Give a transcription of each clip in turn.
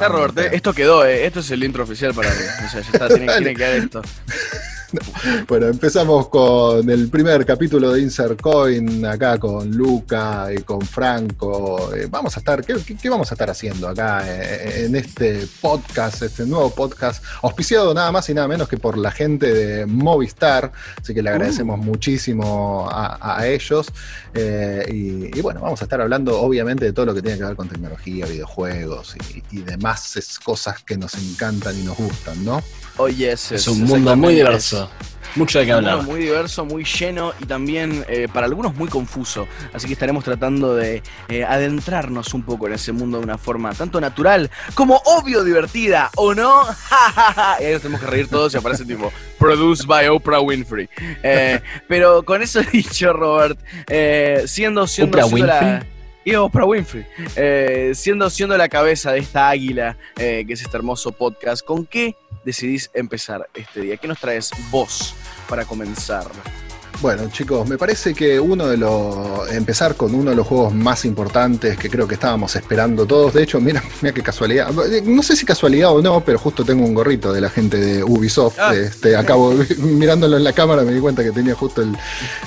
Está Robert, eh, esto quedó, eh. esto es el intro oficial para mí. O sea, ya está, tiene, tiene que quedar esto. Bueno, empezamos con el primer capítulo de Insert Coin, acá con Luca y con Franco. Eh, vamos a estar, ¿qué, vamos a estar haciendo acá eh, en este podcast, este nuevo podcast, auspiciado nada más y nada menos que por la gente de Movistar, así que le agradecemos muchísimo a, a ellos. Eh, y, y bueno, vamos a estar hablando obviamente de todo lo que tiene que ver con tecnología, videojuegos y, y demás cosas que nos encantan y nos gustan, ¿no? Oh, yes, Es un mundo muy diverso. Mucho de qué Es un mundo hablar. muy diverso, muy lleno y también eh, para algunos muy confuso. Así que estaremos tratando de eh, adentrarnos un poco en ese mundo de una forma tanto natural como obvio divertida, ¿o no? y ahí nos tenemos que reír todos y aparece tipo Produced by Oprah Winfrey. Eh, pero con eso dicho, Robert, siendo, siendo, ¿Oprah siendo la- Winfrey? Y Oprah Winfrey, eh, siendo, siendo la cabeza de esta águila eh, que es este hermoso podcast, ¿con qué decidís empezar este día? ¿Qué nos traes vos para comenzar? Bueno, chicos, me parece que uno de los. empezar con uno de los juegos más importantes que creo que estábamos esperando todos. De hecho, mira, mira qué casualidad. No sé si casualidad o no, pero justo tengo un gorrito de la gente de Ubisoft. Ah. Este, acabo mirándolo en la cámara, me di cuenta que tenía justo el,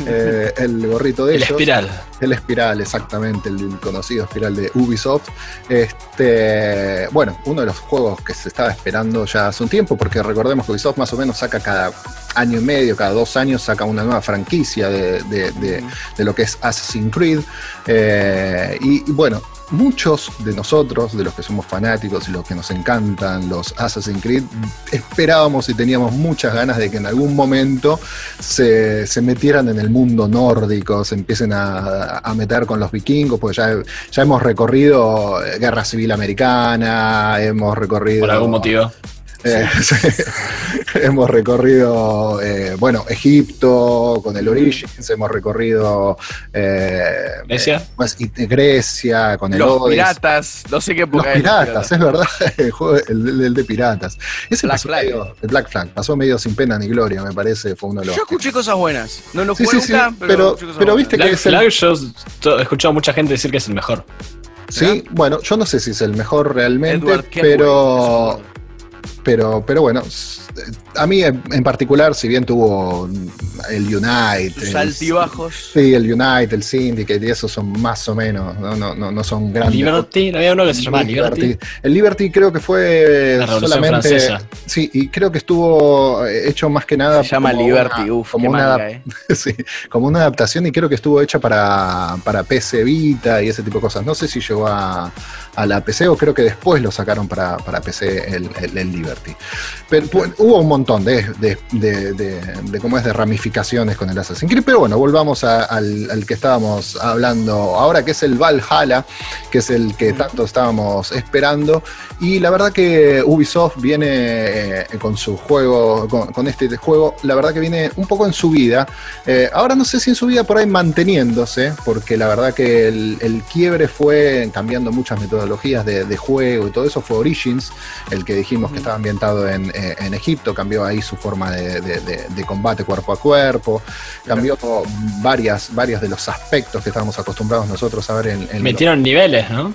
eh, el gorrito de El ellos. espiral. El espiral, exactamente, el conocido espiral de Ubisoft. Este, bueno, uno de los juegos que se estaba esperando ya hace un tiempo, porque recordemos que Ubisoft más o menos saca cada año y medio, cada dos años, saca una nueva franquicia de, de- de- de lo que es Assassin's Creed. Eh, y, y bueno, muchos de nosotros, de los que somos fanáticos y los que nos encantan los Assassin's Creed, esperábamos y teníamos muchas ganas de que en algún momento se, se metieran en el mundo nórdico, se empiecen a, a meter con los vikingos, porque ya, ya hemos recorrido eh, Guerra Civil Americana, hemos recorrido... Por algún motivo. Eh, sí. hemos recorrido, eh, bueno, Egipto con el Origins, hemos recorrido eh, ¿Grecia? eh, pues, y- Grecia con el Los piratas, no sé qué Los época es piratas, es verdad, el juego el, el de piratas. Ese Black pasó Flag. medio- el Black Flag pasó medio sin pena ni gloria, me parece, fue uno de los. Yo escuché cosas buenas. No lo Sí, jugué sí, sí, nunca, pero, pero- viste que es el- Flag, yo he escuchado a mucha gente decir que es el mejor. Sí, bueno, yo no sé si es el mejor realmente, Edward pero. Pero, pero bueno, a mí en particular, si bien tuvo el Unite, Tus el- altibajos. sí, el Unite, el Syndicate y esos son más o menos, no, no, no, no son grandes. Liberty, no había uno que se llamaba Liberty. El Liberty creo que fue La solamente. Francesa. Sí, y creo que estuvo eh, hecho más que nada. Se llama como Liberty, una- uf, como qué una manga, eh. sí, como una adaptación y creo que estuvo hecha para, para PC Vita y ese tipo de cosas. No sé si llegó a, a la PC o creo que después lo sacaron para, para PC el, el- el Liberty. Pero bueno, hubo un montón de, de, de- de- de cómo es de ramificaciones con el Assassin's Creed, pero bueno, volvamos a- al, al que estábamos hablando ahora, que es el Valhalla, que es el que tanto estábamos esperando. Y la verdad que Ubisoft viene eh, con su juego, con, con este juego, la verdad que viene un poco en subida. Eh, ahora no sé si en subida por ahí manteniéndose, porque la verdad que el, el quiebre fue cambiando muchas metodologías de, juego y todo eso. Fue Origins, el que dijimos que estaba ambientado en, eh, en Egipto, cambió ahí su forma de, de- de- de combate cuerpo a cuerpo, cambió varias, varias de los aspectos que estábamos acostumbrados nosotros a ver en, en Metieron niveles, ¿no?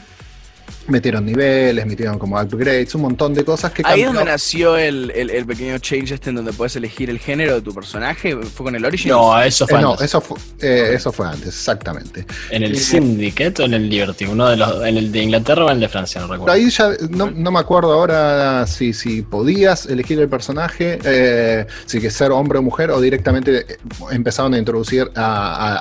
Metieron niveles, metieron como upgrades, un montón de cosas que Ahí es donde nació el, el- el pequeño change este en donde puedes elegir el género de tu personaje. ¿Fue con el Origins? No, eso Eh, fue no, antes. eso fue, eh, eso fue antes, exactamente. En el eh, Syndicate o en el Liberty, uno de los, en el de Inglaterra o en el de Francia, no recuerdo. ahí ya no, no me acuerdo ahora si, si podías elegir el personaje, eh, si que ser hombre o mujer, o directamente eh, empezaron a introducir a,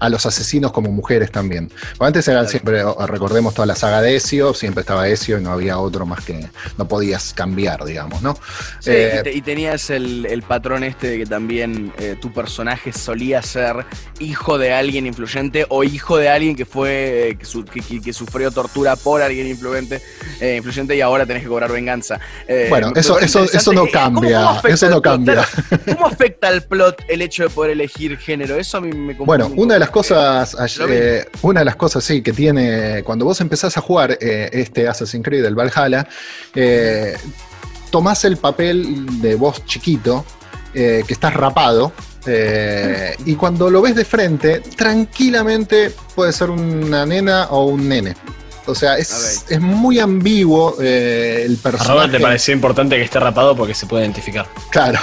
a- los asesinos como mujeres también. Antes eran siempre, recordemos toda la saga de Ezio, siempre estaba Ezio y no había otro más que no podías cambiar, digamos, ¿no? Sí, Eh, y, te- y tenías el, el patrón este de que también eh, tu personaje solía ser hijo de alguien influyente o hijo de alguien que fue eh, que, su- que- que- que sufrió tortura por alguien influyente, eh, influyente y ahora tenés que cobrar venganza. Bueno, eso- eso- eso no ¿cómo- cómo cambia, afecta eso no cambia. ¿Cómo afecta al plot el hecho de poder elegir género? Eso a mí me Bueno, un una de las cosas, una de las cosas sí que tiene cuando vos empezás a jugar eh, este Assassin's Creed, el Valhalla, eh, tomás el papel de vos chiquito, eh, que estás rapado. eh, y cuando lo ves de frente, tranquilamente puede ser una nena o un nene. O sea, es, es muy ambiguo eh, el A personaje. Robert te pareció importante que esté rapado porque se puede identificar. Claro,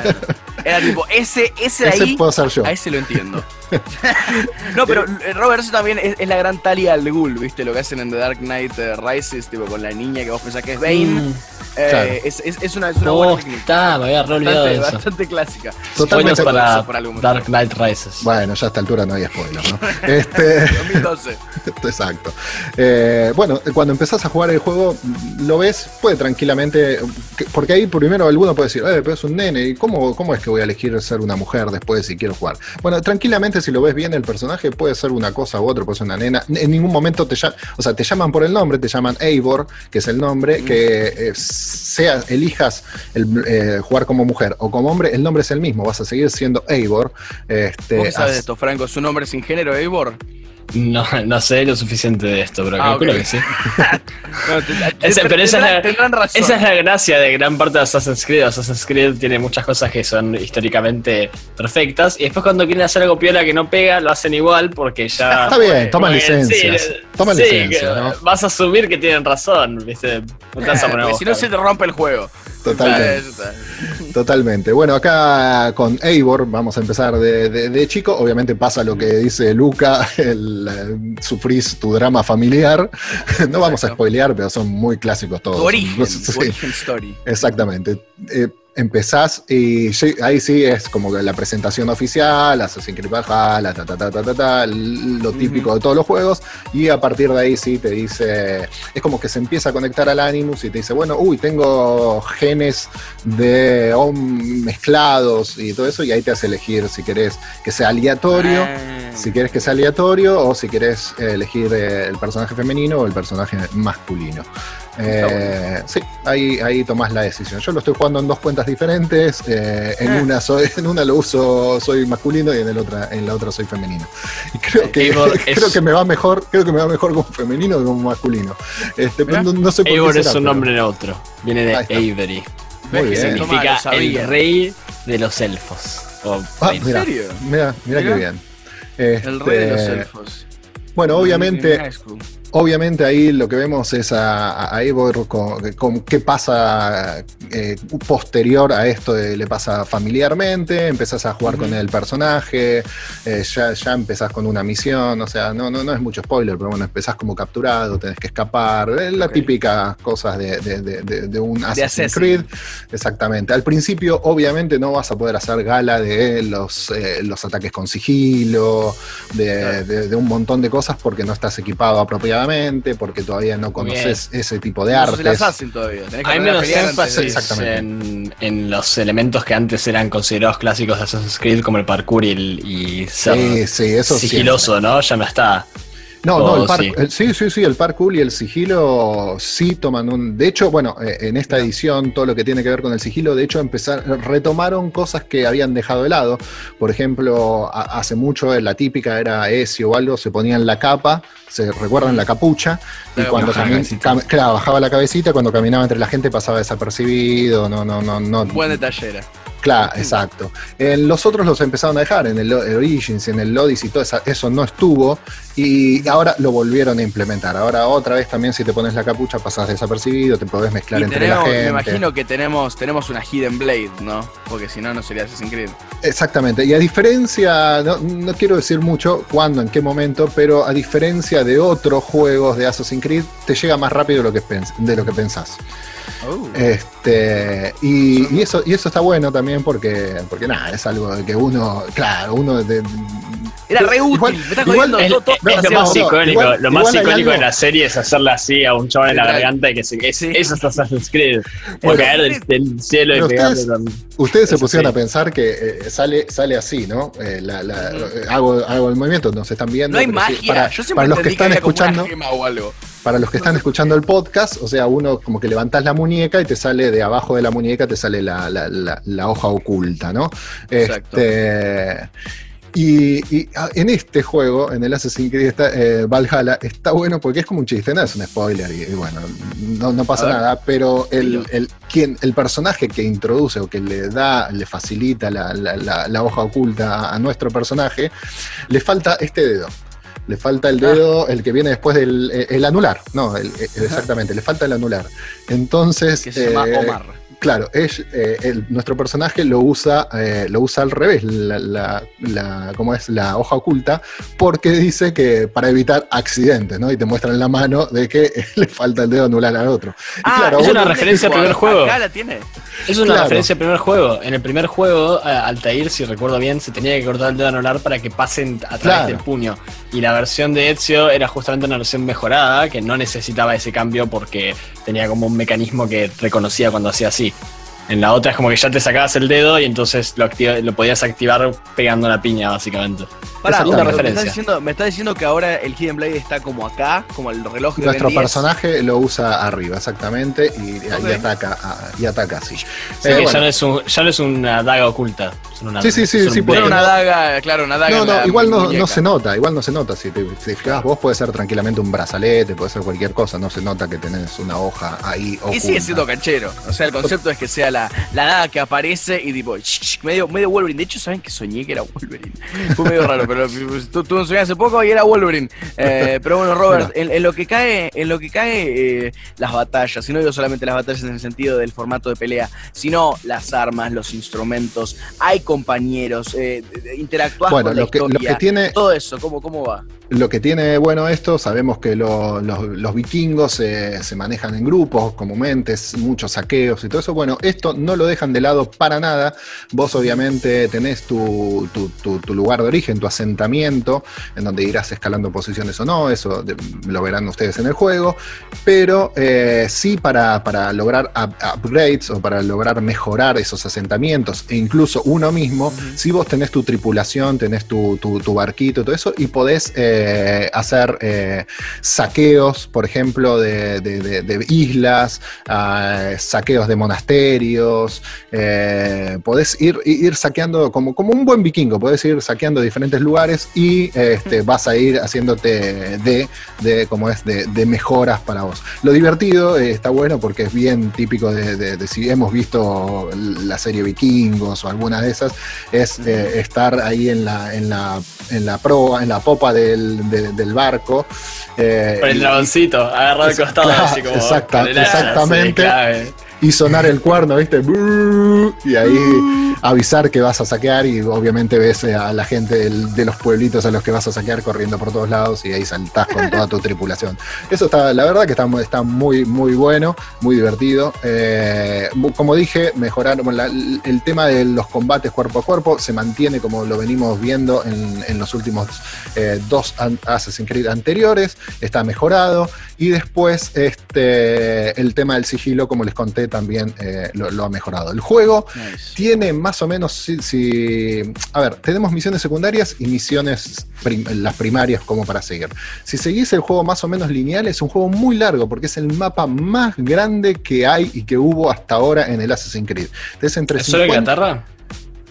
Era tipo, ese, ese de ese ahí, puedo ser yo. a ese lo entiendo. no, pero Robert, eso también es, es la gran Talia al Ghul, ¿viste? Lo que hacen en The Dark Knight Rises, tipo, con la niña que vos pensás que es Bane. Mm. Eh, Claro. es, es, es una, es una buena Oh, está, me había re olvidado de Bastante, eso. bastante clásica. Totalmente. Spoilers para por algo Dark Knight Rises. Bueno, ya a esta altura no hay spoiler, ¿no? este, 2012. exacto. Eh, bueno, cuando empezás a jugar el juego, lo ves, puede tranquilamente. que- Porque ahí primero alguno puede decir, eh, pero es un nene, ¿y cómo, cómo es que voy a elegir ser una mujer después si quiero jugar? Bueno, tranquilamente, si lo ves bien, el personaje puede ser una cosa u otra, puede ser una nena. En ningún momento te llaman, o sea, te llaman por el nombre, te llaman Eivor, que es el nombre, que eh, sea, elijas el, eh, jugar como mujer o como hombre, el nombre es el mismo, vas a seguir siendo Eivor. Este, ¿Vos qué sabes esto, Franco? ¿Su nombre sin género, Eivor? No, no sé lo suficiente de esto, pero Ah, calculo que sí. No, te- Ese- te- pero esa es la- tendrán razón. Esa es la gracia de gran parte de Assassin's Creed. Assassin's Creed tiene muchas cosas que son históricamente perfectas. Y después cuando quieren hacer algo piola que no pega, lo hacen igual porque ya... Está bien, toma Porque, licencias. sí, toma sí, licencias, ¿no? Vas a asumir que tienen razón, ¿viste? No te vas a poner a Porque si no se te rompe el juego. Totalmente. Totalmente. Bueno, acá con Eivor vamos a empezar de, de- de chico. Obviamente pasa lo que dice Luca, el, eh, sufrís tu drama familiar. No vamos a spoilear, pero son muy clásicos todos. Tu origen, Sí, tu origen story. exactamente. Eh, empezás y ahí sí es como que la presentación oficial, Assassin's Creed Valhalla, ta, ta, ta, ta, ta, ta, lo típico de todos los juegos, y a partir de ahí sí te dice, es como que se empieza a conectar al Animus y te dice, bueno, uy, tengo genes de hom- mezclados y todo eso, y ahí te hace elegir si querés que sea aleatorio. Ah. Si quieres que sea aleatorio o si quieres eh, elegir eh, el personaje femenino o el personaje masculino. Eh, sí, ahí, ahí tomás la decisión. Yo lo estoy jugando en dos cuentas diferentes. eh, en, Ah. una soy, en una lo uso, soy masculino y en, el otra, en la otra soy femenino. Y creo que, es- creo que me va mejor, creo que me va mejor como femenino que como masculino. Este, Mirá. no, no sé por qué Eivor es será, un pero- nombre neutro. Viene de. Avery. Muy ¿Ves que bien. se toma, Significa el rey de los elfos. O Ah, reina. mira, serio? mira, mira qué Mirá. bien. El rey de los Este, elfos. Bueno, obviamente, En. Obviamente ahí lo que vemos es a, a- Eivor con, con qué pasa eh, posterior a esto, de- le pasa familiarmente, empezás a jugar con el personaje, eh, ya, ya empezás con una misión, o sea, no, no, no es mucho spoiler, pero bueno, empezás como capturado, tenés que escapar, eh, la Ok. típica cosas de, de- un Assassin's Assassin. Creed. Exactamente. Al principio, obviamente, no vas a poder hacer gala de los, eh, los ataques con sigilo, de, Claro. de- de un montón de cosas porque no estás equipado apropiadamente, porque todavía no conoces ese tipo de No artes. Assassin todavía. Tenés que Hay menos énfasis en, en los elementos que antes eran considerados clásicos de Assassin's Creed, como el parkour y, el, y ser Sí, sí, eso sigiloso, ¿no? Ya no está. No, no, Oh, el par- sí. el- sí. sí, sí, el parkour y el sigilo sí toman un. De hecho, bueno, eh, en esta edición, todo lo que tiene que ver con el sigilo, de hecho, empezar, retomaron cosas que habían dejado de lado. Por ejemplo, a- hace mucho eh, la típica era Ezio o algo, se ponían la capa, se recuerdan la capucha, y cuando cam- claro, bajaba la cabecita, cuando caminaba entre la gente pasaba desapercibido, no, no, no, no. Buen detallera. Claro, exacto. En los otros los empezaron a dejar, en el, el Origins, en el Odyssey, todo esa- eso no estuvo y ahora lo volvieron a implementar. Ahora otra vez también si te pones la capucha pasas desapercibido, te podés mezclar Y entre tenemos, la gente. me imagino que tenemos, tenemos una Hidden Blade, ¿no? Porque si no, no sería Assassin's Creed. Exactamente. Y a diferencia, no, no quiero decir mucho cuándo, en qué momento, pero a diferencia de otros juegos de Assassin's Creed, te llega más rápido de lo que, pens- de lo que pensás. Oh. Este, y, y eso, y eso está bueno también porque, porque nada, es algo de que uno, claro, uno de, Era re útil. igual- me estás igual-. Es, todo- todo- es lo más no, icónico, igual- lo más icónico de la serie es hacerla así a un chaval en la garganta y que se, es, Sí. eso es Assassin's Creed. Puede Pero- caer del, del cielo y pegarle ustedes- con. Ustedes se pusieron sí. a pensar que eh, sale, sale así, ¿no? Eh, la- la- eh, hago, hago el movimiento, nos están viendo. No hay pero sí, magia. para, Yo siempre para los que están como una escuchando, gema o algo. Para los que están escuchando el podcast, o sea, uno como que levantás la muñeca y te sale de abajo de la muñeca, te sale la, la- la- la hoja oculta, ¿no? Exacto. Este, y, y, ah, en este juego, en el Assassin's Creed está, eh, Valhalla, está bueno porque es como un chiste, no es un spoiler y, y bueno, no, no pasa nada, pero el, Dilo. el, quien, el personaje que introduce o que le da, le facilita la, la- la- la hoja oculta a nuestro personaje, le falta este dedo. Le falta el dedo, el que viene después del eh, el anular. No, el- el- exactamente, le falta el anular. Entonces. Que se llama eh, Omar. Claro, es, eh, el- nuestro personaje lo usa, eh, lo usa al revés, la, la- la- ¿cómo es? la hoja oculta, porque dice que para evitar accidentes, ¿no? Y te muestran la mano de que le falta el dedo anular al otro. Y claro, es una referencia al primer juego. Acá la tiene. Es una Claro. referencia al primer juego. En el primer juego, a- Altair, si recuerdo bien, se tenía que cortar el dedo anular para que pasen a través Claro. del puño. Y la versión de Ezio era justamente una versión mejorada que no necesitaba ese cambio porque tenía como un mecanismo que reconocía cuando hacía así. En la otra es como que ya te sacabas el dedo y entonces lo, activa- lo podías activar pegando la piña, básicamente. Pará, me estás, referencia. diciendo, me estás diciendo que ahora el Hidden Blade está como acá, como el reloj de nuestro Ben 10. personaje lo usa arriba, exactamente, y, ataca, a- y ataca así. Así Eh, que bueno. ya, no es un- ya no es una daga oculta. Una- Sí, sí, sí, sí, porque una no- daga, claro, una daga. No, no, igual no, no se nota, igual no se nota. Si te, si te fijas, vos puede ser tranquilamente un brazalete, puede ser cualquier cosa, no se nota que tenés una hoja ahí oculta. Y sigue siendo canchero. O sea, el concepto es que sea la, la daga que aparece y tipo, medio, medio Wolverine. De hecho, ¿saben que soñé que era Wolverine? Fue medio raro, pero tuve un sueño hace poco y era Wolverine. Eh, pero bueno, Robert, en, en lo que cae, en lo que cae eh, las batallas, y no digo solamente las batallas en el sentido del formato de pelea, sino las armas, los instrumentos, hay compañeros, eh, interactuás Bueno, con la lo que, lo que tiene, Todo eso, ¿cómo, cómo va? lo que tiene bueno esto, sabemos que lo- los, los vikingos eh, se manejan en grupos comúnmente, muchos saqueos y todo eso. Bueno, esto no lo dejan de lado para nada. Vos obviamente tenés tu, tu- tu- tu lugar de origen, tu asentamiento, en donde irás escalando posiciones o no, eso de- lo verán ustedes en el juego. Pero eh, sí para, para lograr up- upgrades o para lograr mejorar esos asentamientos e incluso uno mismo, si vos tenés tu tripulación, tenés tu, tu- tu barquito todo eso, y podés eh, hacer eh, saqueos, por ejemplo, de, de- de- de islas, ah, saqueos de monasterios, eh, podés ir, ir saqueando como, como un buen vikingo, podés ir saqueando diferentes lugares y este, vas a ir haciéndote de, de como es, de, de mejoras para vos. Lo divertido está bueno porque es bien típico de, de- de si hemos visto la serie Vikingos o alguna de esas, es eh, estar ahí en la, en la, en la proa, en la popa del, de- del barco. eh, el dragoncito, agarrado al costado, claro, así como. exacta- exactamente. sí. Y sonar el cuerno, ¿viste? Y ahí avisar que vas a saquear y obviamente ves a la gente del- de los pueblitos a los que vas a saquear corriendo por todos lados y ahí saltás con toda tu tripulación. Eso está, la verdad que está, está muy, muy bueno, muy divertido. Eh, como dije, mejoraron la- el tema de los combates cuerpo a cuerpo, se mantiene como lo venimos viendo en, en los últimos eh, dos Assassin's Creed anteriores, está mejorado. Y después este, el tema del sigilo, como les conté, también eh, lo, lo ha mejorado. El juego tiene más o menos, si, si- a ver, tenemos misiones secundarias y misiones prim- las primarias como para seguir. Si seguís el juego más o menos lineal, es un juego muy largo porque es el mapa más grande que hay y que hubo hasta ahora en el Assassin's Creed. Es entre ¿Es solo 50 Inglaterra?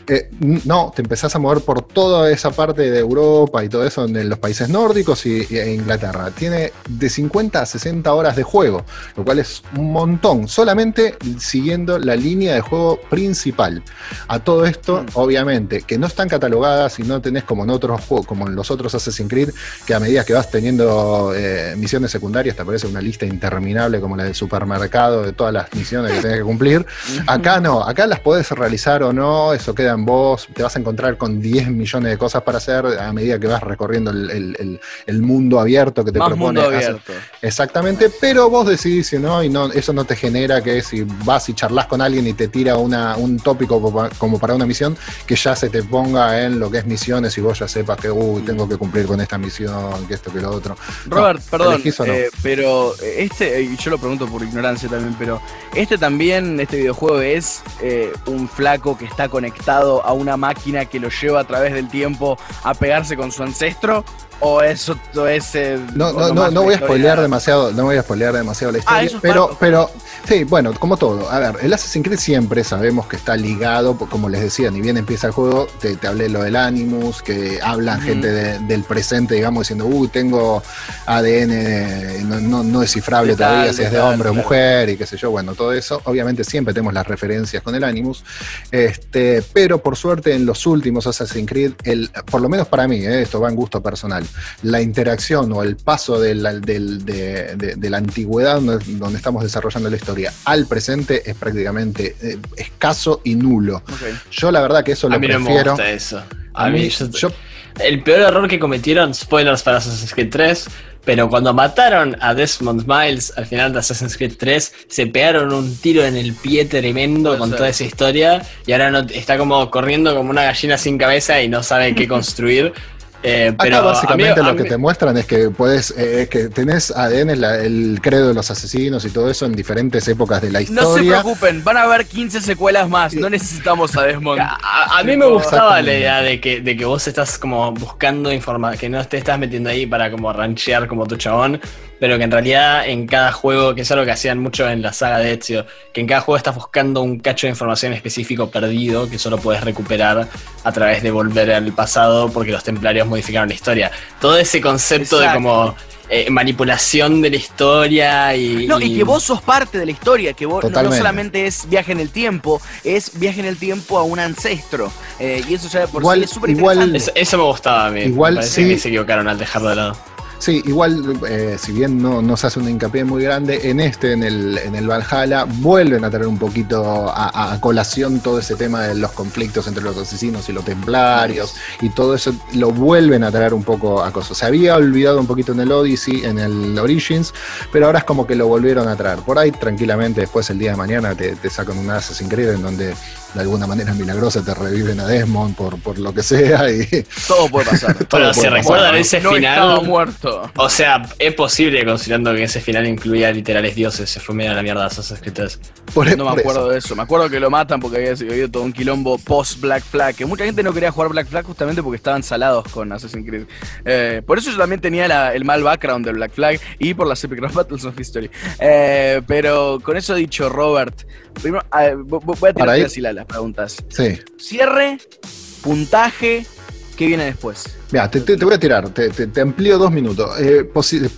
Eh, no, te empezás a mover por toda esa parte de Europa y todo eso en los países nórdicos y, y- e Inglaterra. Tiene de 50 a 60 horas de juego, lo cual es un montón, solamente siguiendo la línea de juego principal. A todo esto, Mm. obviamente, que no están catalogadas y no tenés como en otros juegos, como en los otros Assassin's Creed, que a medida que vas teniendo eh, misiones secundarias te aparece una lista interminable como la del supermercado de todas las misiones que tenés que cumplir. Acá no, acá las podés realizar o no, eso queda en vos, te vas a encontrar con 10 millones de cosas para hacer a medida que vas recorriendo el, el- el- el mundo abierto que te Más propone. mundo abierto. Exactamente, pero vos decidís si no, y no, eso no te genera que si vas y charlas con alguien y te tira una, un tópico como, para una misión, que ya se te ponga en lo que es misiones y vos ya sepas que, uy, tengo que cumplir con esta misión, que esto, que lo otro. Robert, No, perdón, no. eh, pero este, y yo lo pregunto por ignorancia también, pero este también, este videojuego es eh, un flaco que está conectado a una máquina que lo lleva a través del tiempo a pegarse con su ancestro, o eso es... eh, No, no, no, no voy a spoilear demasiado, no voy a spoilear demasiado la Ah, historia, pero, pero sí, bueno, como todo. A ver, el Assassin's Creed siempre sabemos que está ligado, po- como les decía, ni bien empieza el juego, te, te hablé lo del Animus, que hablan gente de- del presente, digamos, diciendo, uy, tengo ADN no, no, no descifrable todavía, si es de hombre o mujer y qué sé yo, bueno, todo eso. Obviamente siempre tenemos las referencias con el Animus, este, pero pero por suerte en los últimos Assassin's Creed, el, por lo menos para mí, eh, esto va en gusto personal, la interacción o el paso de la, del- de, de- de la antigüedad donde, donde estamos desarrollando la historia al presente es prácticamente eh, escaso y nulo. Ok. Yo la verdad que eso A lo mí no me prefiero. gusta eso. A, A mí, mí, yo- yo- el peor error que cometieron, spoilers para Assassin's Creed 3, pero cuando mataron a Desmond Miles al final de Assassin's Creed 3, se pegaron un tiro en el pie tremendo con toda esa historia y ahora no, está como corriendo como una gallina sin cabeza y no sabe qué construir. Eh, pero Acá básicamente a mí- a lo que te muestran es que puedes, eh, que tenés ADN, la- el credo de los asesinos y todo eso en diferentes épocas de la No se historia. preocupen, van a haber 15 secuelas más. No necesitamos a Desmond. A, a mí me gustaba la idea de que, de que vos estás como buscando información, que no te estás metiendo ahí para como ranchear como tu chabón, pero que en realidad en cada juego, que es algo que hacían mucho en la saga de Ezio, que en cada juego estás buscando un cacho de información específico perdido que solo puedes recuperar a través de volver al pasado porque los templarios modificaron la historia. Todo ese concepto de como eh, manipulación de la historia y... No, y que vos sos parte de la historia, que vos no- no, solamente es viaje en el tiempo, es viaje en el tiempo a un ancestro. Eh, y eso ya de por Igual- sí es súper igual- interesante. Eso, eso me gustaba a mí. Igual me parece sí. que se equivocaron al dejarlo de lado. Sí, igual, eh, si bien no, no se hace un hincapié muy grande, en este, en el, en el Valhalla, vuelven a traer un poquito a, colación todo ese tema de los conflictos entre los asesinos y los templarios, y todo eso lo vuelven a traer un poco a cosas. Se había olvidado un poquito en el Odyssey, en el Origins, pero ahora es como que lo volvieron a traer. Por ahí, tranquilamente, después el día de mañana te, te sacan un Assassin's Creed en donde de alguna manera milagrosa te reviven a Desmond por, por lo que sea, y Todo puede pasar. Pero Todo puede recuerdan pasar. ese no final. muerto. O sea, es posible considerando que ese final incluía literales dioses. Se fue medio a la mierda 3. por, No me acuerdo eso. de eso. Me acuerdo que lo matan porque había habido todo un quilombo post Black Flag. Que mucha gente no quería jugar Black Flag justamente porque estaban salados con Assassin's Creed. Eh, por eso yo también tenía la- el mal background del Black Flag y por las Epic Rap Battles of History. Eh, pero con eso dicho, Robert, primero vo- voy a tirar ir- así la- las preguntas. Sí. Cierre, puntaje, ¿qué viene después? Mira, te, te- te voy a tirar, te, amplío dos minutos. Eh,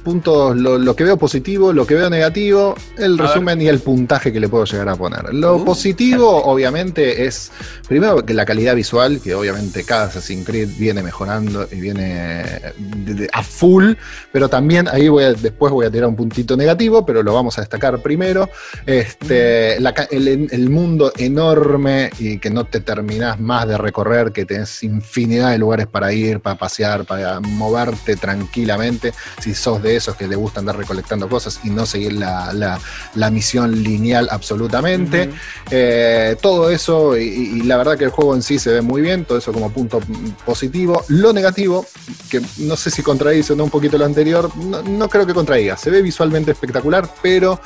puntos, lo, lo que veo positivo, lo que veo negativo, el A resumen y el puntaje que le puedo llegar a poner. Lo Uh, positivo, obviamente, es primero que la calidad visual, que obviamente cada Assassin's Creed viene mejorando y viene de- de- a full, pero también ahí voy a- después voy a tirar un puntito negativo, pero lo vamos a destacar primero. Este, la ca- el, el mundo enorme y que no te terminás más de recorrer, que tenés infinidad de lugares para ir, para pasear, para moverte tranquilamente, si sos de esos que le gusta andar recolectando cosas y no seguir la, la- la misión lineal absolutamente. Eh, todo eso, y, y la verdad que el juego en sí se ve muy bien, todo eso como punto mm, positivo. Lo negativo, que no sé si contradice o no un poquito lo anterior, no, no creo que contradiga. Se ve visualmente espectacular, pero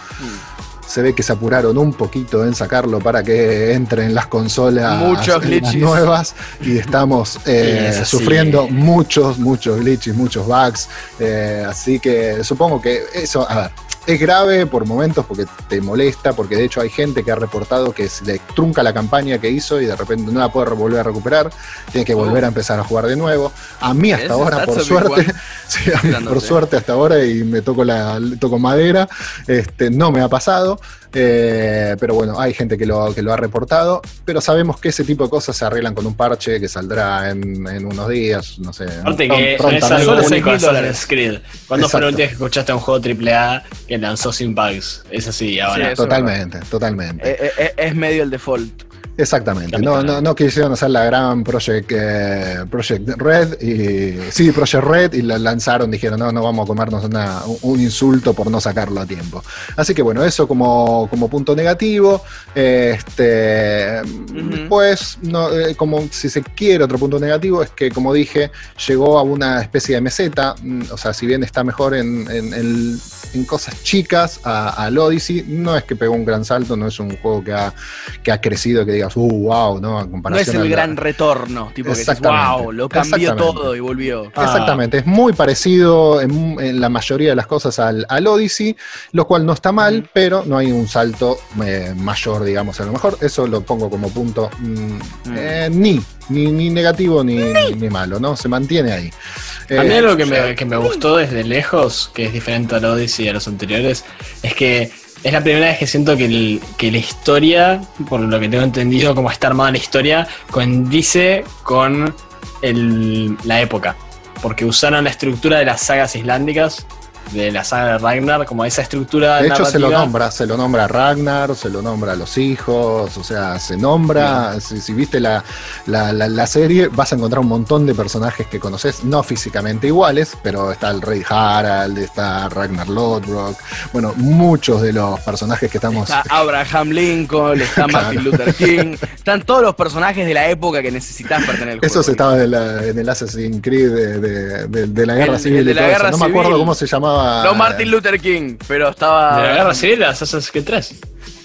se ve que se apuraron un poquito en sacarlo para que entren las consolas Muchos las glitches. nuevas y estamos eh, Es sufriendo muchos, muchos glitches, muchos bugs. eh, así que supongo que eso, a ver, es grave por momentos porque te molesta, porque de hecho hay gente que ha reportado que se le trunca la campaña que hizo y de repente no la puede volver a recuperar, tiene que volver a empezar a jugar de nuevo. A mí hasta ahora, por suerte, one. sí, a mí por suerte hasta ahora y me toco la toco madera, este, no me ha pasado. Eh, pero bueno, hay gente que lo, que lo ha reportado, pero sabemos que ese tipo de cosas se arreglan con un parche que saldrá en, en unos días, no sé. Aparte que es algo Solo seis único mil de dólares. Creed. ¿Cuándo fue la última vez que escuchaste a un juego AAA que lanzó sin bugs? Es así ahora. Sí, Totalmente, totalmente. Eh, eh, es medio el default. Exactamente. No, no, no quisieron hacer la gran Project, eh, Project Red y sí, Project Red y la lanzaron, dijeron, no, no vamos a comernos una- un, insulto por no sacarlo a tiempo. Así que bueno, eso como, como punto negativo. Este, Después, no, eh, como si se quiere otro punto negativo, es que como dije, llegó a una especie de meseta, mm, o sea, si bien está mejor en, en- en- en cosas chicas a- al Odyssey, no es que pegó un gran salto, no es un juego que ha, que ha crecido, que digas, uh, wow, ¿no? En No es el a la- gran retorno, tipo que dices, wow, lo cambió todo y volvió. Ah. Exactamente, es muy parecido en, en la mayoría de las cosas al, al Odyssey, lo cual no está mal, pero no hay un salto eh, mayor, digamos, a lo mejor. Eso lo pongo como punto mm, Mm. eh, ni, ni, ni negativo ni, ni malo, ¿no? Se mantiene ahí. A mí Eh, algo que me, que me gustó desde lejos, que es diferente al Odyssey y a los anteriores, es que es la primera vez que siento que, la historia, por lo que tengo entendido, como está armada la historia, condice con la época. Porque usaron la estructura de las sagas islándicas, de la saga de Ragnar, como esa estructura De hecho, se lo narrativa. nombra, se lo nombra a Ragnar, se lo nombra a los hijos, o sea, se nombra. Si, si viste la, la, la- la serie, vas a encontrar un montón de personajes que conoces, no físicamente iguales, pero está el Rey Harald, está Ragnar Lodbrok, bueno, muchos de los personajes que estamos. Está Abraham Lincoln, está Martin Luther King, están todos los personajes de la época que necesitas para tener el juego. Esos estaban en, en el Assassin's Creed de, de- de- de la guerra El- civil. de la eso. guerra no me acuerdo cómo se llamaba. No Martin Luther King, pero estaba. De la guerra civil, Assassin's Creed 3.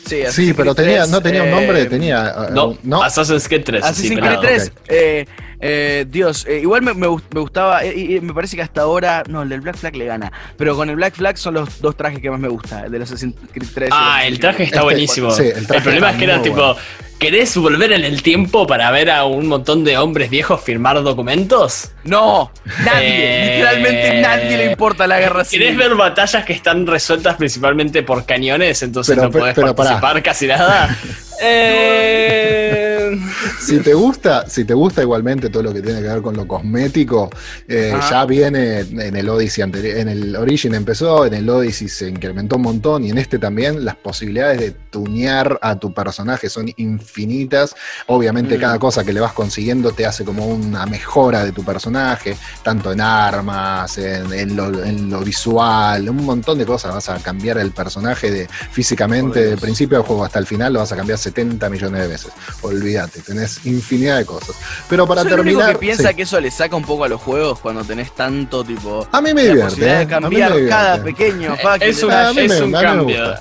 Sí, Sí, pero Creed tenía, 3, no tenía un nombre, eh, tenía. No, no. Assassin's Creed 3. Assassin's Creed pelado. 3, eh, eh, Dios, eh, igual me, me gust- me gustaba, eh, me parece que hasta ahora, no, el del Black Flag le gana, pero con el Black Flag son los dos trajes que más me gusta, el del Assassin's Creed 3. y Ah, el traje está Este, buenísimo. sí, el problema es que era tipo, bueno. ¿querés volver en el tiempo para ver a un montón de hombres viejos firmar documentos? No, nadie, Eh, literalmente nadie le importa la guerra ¿Querés civil. ver batallas que están resueltas principalmente por cañones? Entonces Pero- no podés pero participar casi nada. Eh, Si te gusta, si te gusta igualmente todo lo que tiene que ver con lo cosmético, eh, ya viene en el Odyssey anterior, en el Origin empezó, en el Odyssey se incrementó un montón y en este también las posibilidades de tunear a tu personaje son infinitas. Obviamente Mm. cada cosa que le vas consiguiendo te hace como una mejora de tu personaje, tanto en armas, en, en lo, en lo visual, un montón de cosas. Vas a cambiar el personaje de físicamente Dios. principio del juego hasta el final, lo vas a cambiar 70 millones de veces. Olvídate, tenés infinidad de cosas. Pero para ¿Soy el único terminar. que piensa sí. que eso le saca un poco a los juegos cuando tenés tanto tipo A mí me la divierte. posibilidad de eh, cambiar cada pequeño fucking es un, a mí detalle? me- es un cambio.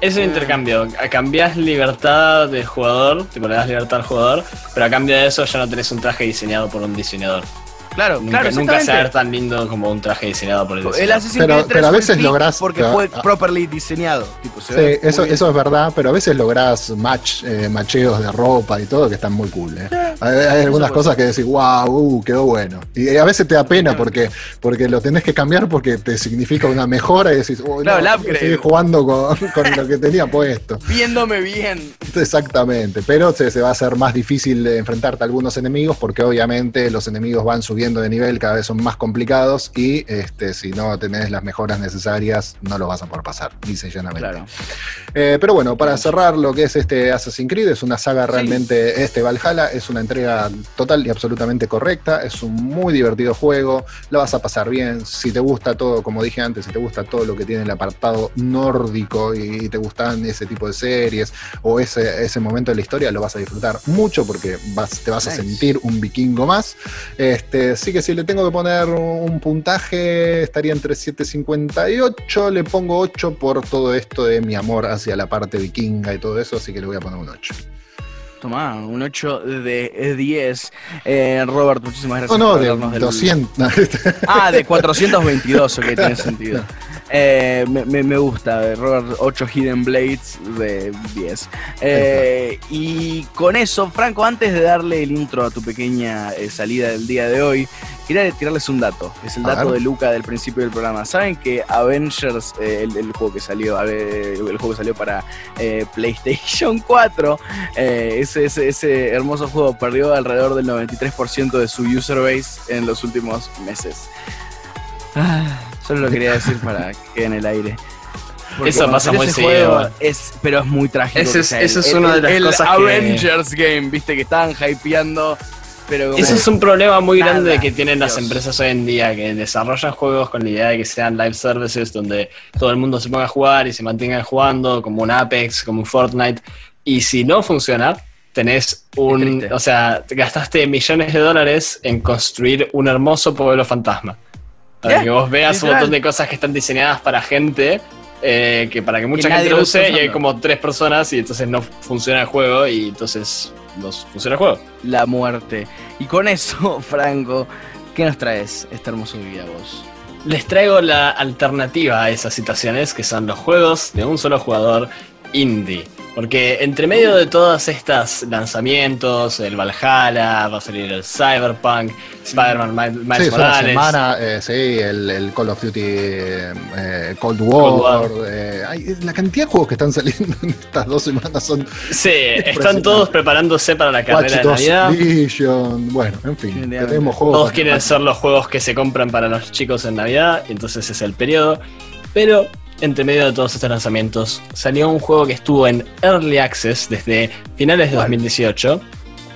Es un Eh. intercambio. Cambias libertad del jugador, tipo le das libertad al jugador, pero a cambio de eso ya no tenés un traje diseñado por un diseñador. Claro, Nunca, claro, nunca se va a ver exactamente. tan lindo como un traje diseñado por el El diseñador. Assassin's Pero- Creed 3 pero a veces lográs- porque fue ah. properly diseñado. Tipo, se Sí, ve eso, es verdad, pero a veces lográs match, eh, macheos de ropa y todo que están muy cool. eh. Hay, hay algunas cosas que decís, wow, uh, quedó bueno. Y a veces te da pena porque, porque lo tenés que cambiar porque te significa una mejora y decís, oh, Claro, no, seguir jugando con, con lo que tenía puesto. Viéndome bien. Exactamente, pero se, se va a hacer más difícil de enfrentarte a algunos enemigos porque obviamente los enemigos van subiendo de nivel, cada vez son más complicados y este, si no tenés las mejoras necesarias no lo vas a poder pasar, dice llanamente. Claro. Eh, pero bueno, para cerrar lo que es este Assassin's Creed, es una saga Sí. realmente, este Valhalla es una entrega total y absolutamente correcta, es un muy divertido juego, lo vas a pasar bien, si te gusta todo, como dije antes, si te gusta todo lo que tiene el apartado nórdico y te gustan ese tipo de series o ese, ese momento de la historia, lo vas a disfrutar mucho porque vas, te vas a sentir un vikingo más. Este, sí que si le tengo que poner un puntaje, estaría entre 7.58, le pongo 8 por todo esto de mi amor hacia la parte vikinga y todo eso, así que le voy a poner un 8. Tomá, un 8 de 10. Eh, Robert, muchísimas No, gracias no, por de del- 200. Ah, de 422, ok, tiene sentido. Eh, me, me- me gusta, eh, Robert, 8 Hidden Blades de 10. Eh, y con eso, Franco, antes de darle el intro a tu pequeña eh, salida del día de hoy, quería tirarles un dato. Es el dato de Luca del principio del programa. ¿Saben que Avengers, eh, el, el juego que salió, el juego que salió para eh, PlayStation 4, eh, ese, ese, ese hermoso juego perdió alrededor del 93% de su user base en los últimos meses. Ah, solo lo quería decir para que quede en el aire. Porque Eso pasa muy ese seguido. juego es, pero es muy trágico. Ese que es- sea eso el- es una de el- las el cosas que- Avengers Game, viste, que estaban hypeando. Pero Eso es un problema muy Nada, grande que tienen las empresas hoy en día, que desarrollan juegos con la idea de que sean live services donde todo el mundo se ponga a jugar y se mantengan jugando, como un Apex, como un Fortnite. Y si no funciona, tenés un. O sea, te gastaste millones de dólares en construir un hermoso pueblo fantasma. Para Yeah, que vos veas un montón de cosas que están diseñadas para gente. eh, que para que mucha gente lo use y hay como tres personas y entonces no funciona el juego y entonces funciona el juego. la muerte. Y con eso, Franco, ¿qué nos traes este hermoso día vos? Les traigo la alternativa a esas situaciones, que son los juegos de un solo jugador indie. Porque entre medio de todos estos lanzamientos, el Valhalla, va a salir el Cyberpunk, Spider-Man, Mi- Miles Sí, Morales. semana, eh, sí, el, el Call of Duty eh, Cold War. Cold eh, hay- la cantidad de juegos que están saliendo en estas dos semanas son Sí, están todos preparándose para la Watch carrera de Dogs Navidad. Legion. Bueno, en fin, tenemos juegos. Todos quieren ser los juegos que se compran para los chicos en Navidad, y entonces es el periodo. Pero entre medio de todos estos lanzamientos salió un juego que estuvo en Early Access desde finales de ¿Cuál? 2018,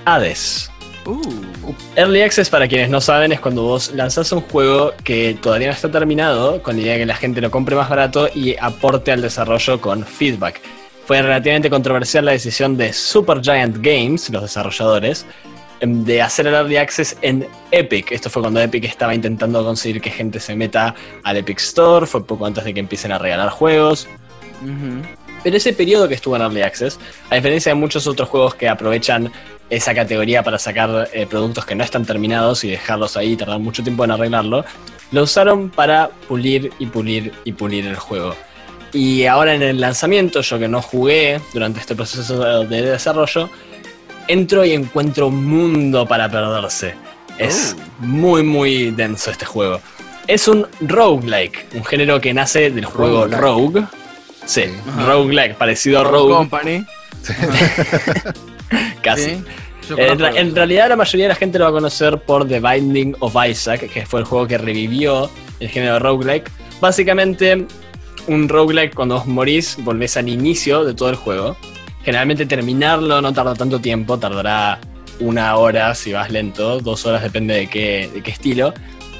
Hades. Uh, Early Access, para quienes no saben, es cuando vos lanzás un juego que todavía no está terminado, con la idea de que la gente lo compre más barato y aporte al desarrollo con feedback. Fue relativamente controversial la decisión de Supergiant Games, los desarrolladores, de hacer el Early Access en Epic. Esto fue cuando Epic estaba intentando conseguir que gente se meta al Epic Store, fue poco antes de que empiecen a regalar juegos. Pero ese periodo que estuvo en Early Access, a diferencia de muchos otros juegos que aprovechan esa categoría para sacar eh, productos que no están terminados y dejarlos ahí y tardar mucho tiempo en arreglarlo, lo usaron para pulir y pulir y pulir el juego. Y ahora en el lanzamiento, yo que no jugué durante este proceso de desarrollo, entro y encuentro un mundo para perderse. Es muy, muy denso este juego. Es un roguelike, un género que nace del juego Roguelike. Rogue. Sí, Ajá. roguelike, parecido a Rogue Company. casi. sí. En, ra- realidad la mayoría de la gente lo va a conocer por The Binding of Isaac, que fue el juego que revivió el género roguelike. Básicamente, un roguelike cuando vos morís, volvés al inicio de todo el juego. Generalmente terminarlo no tarda tanto tiempo, tardará una hora si vas lento, dos horas depende de qué, de qué estilo.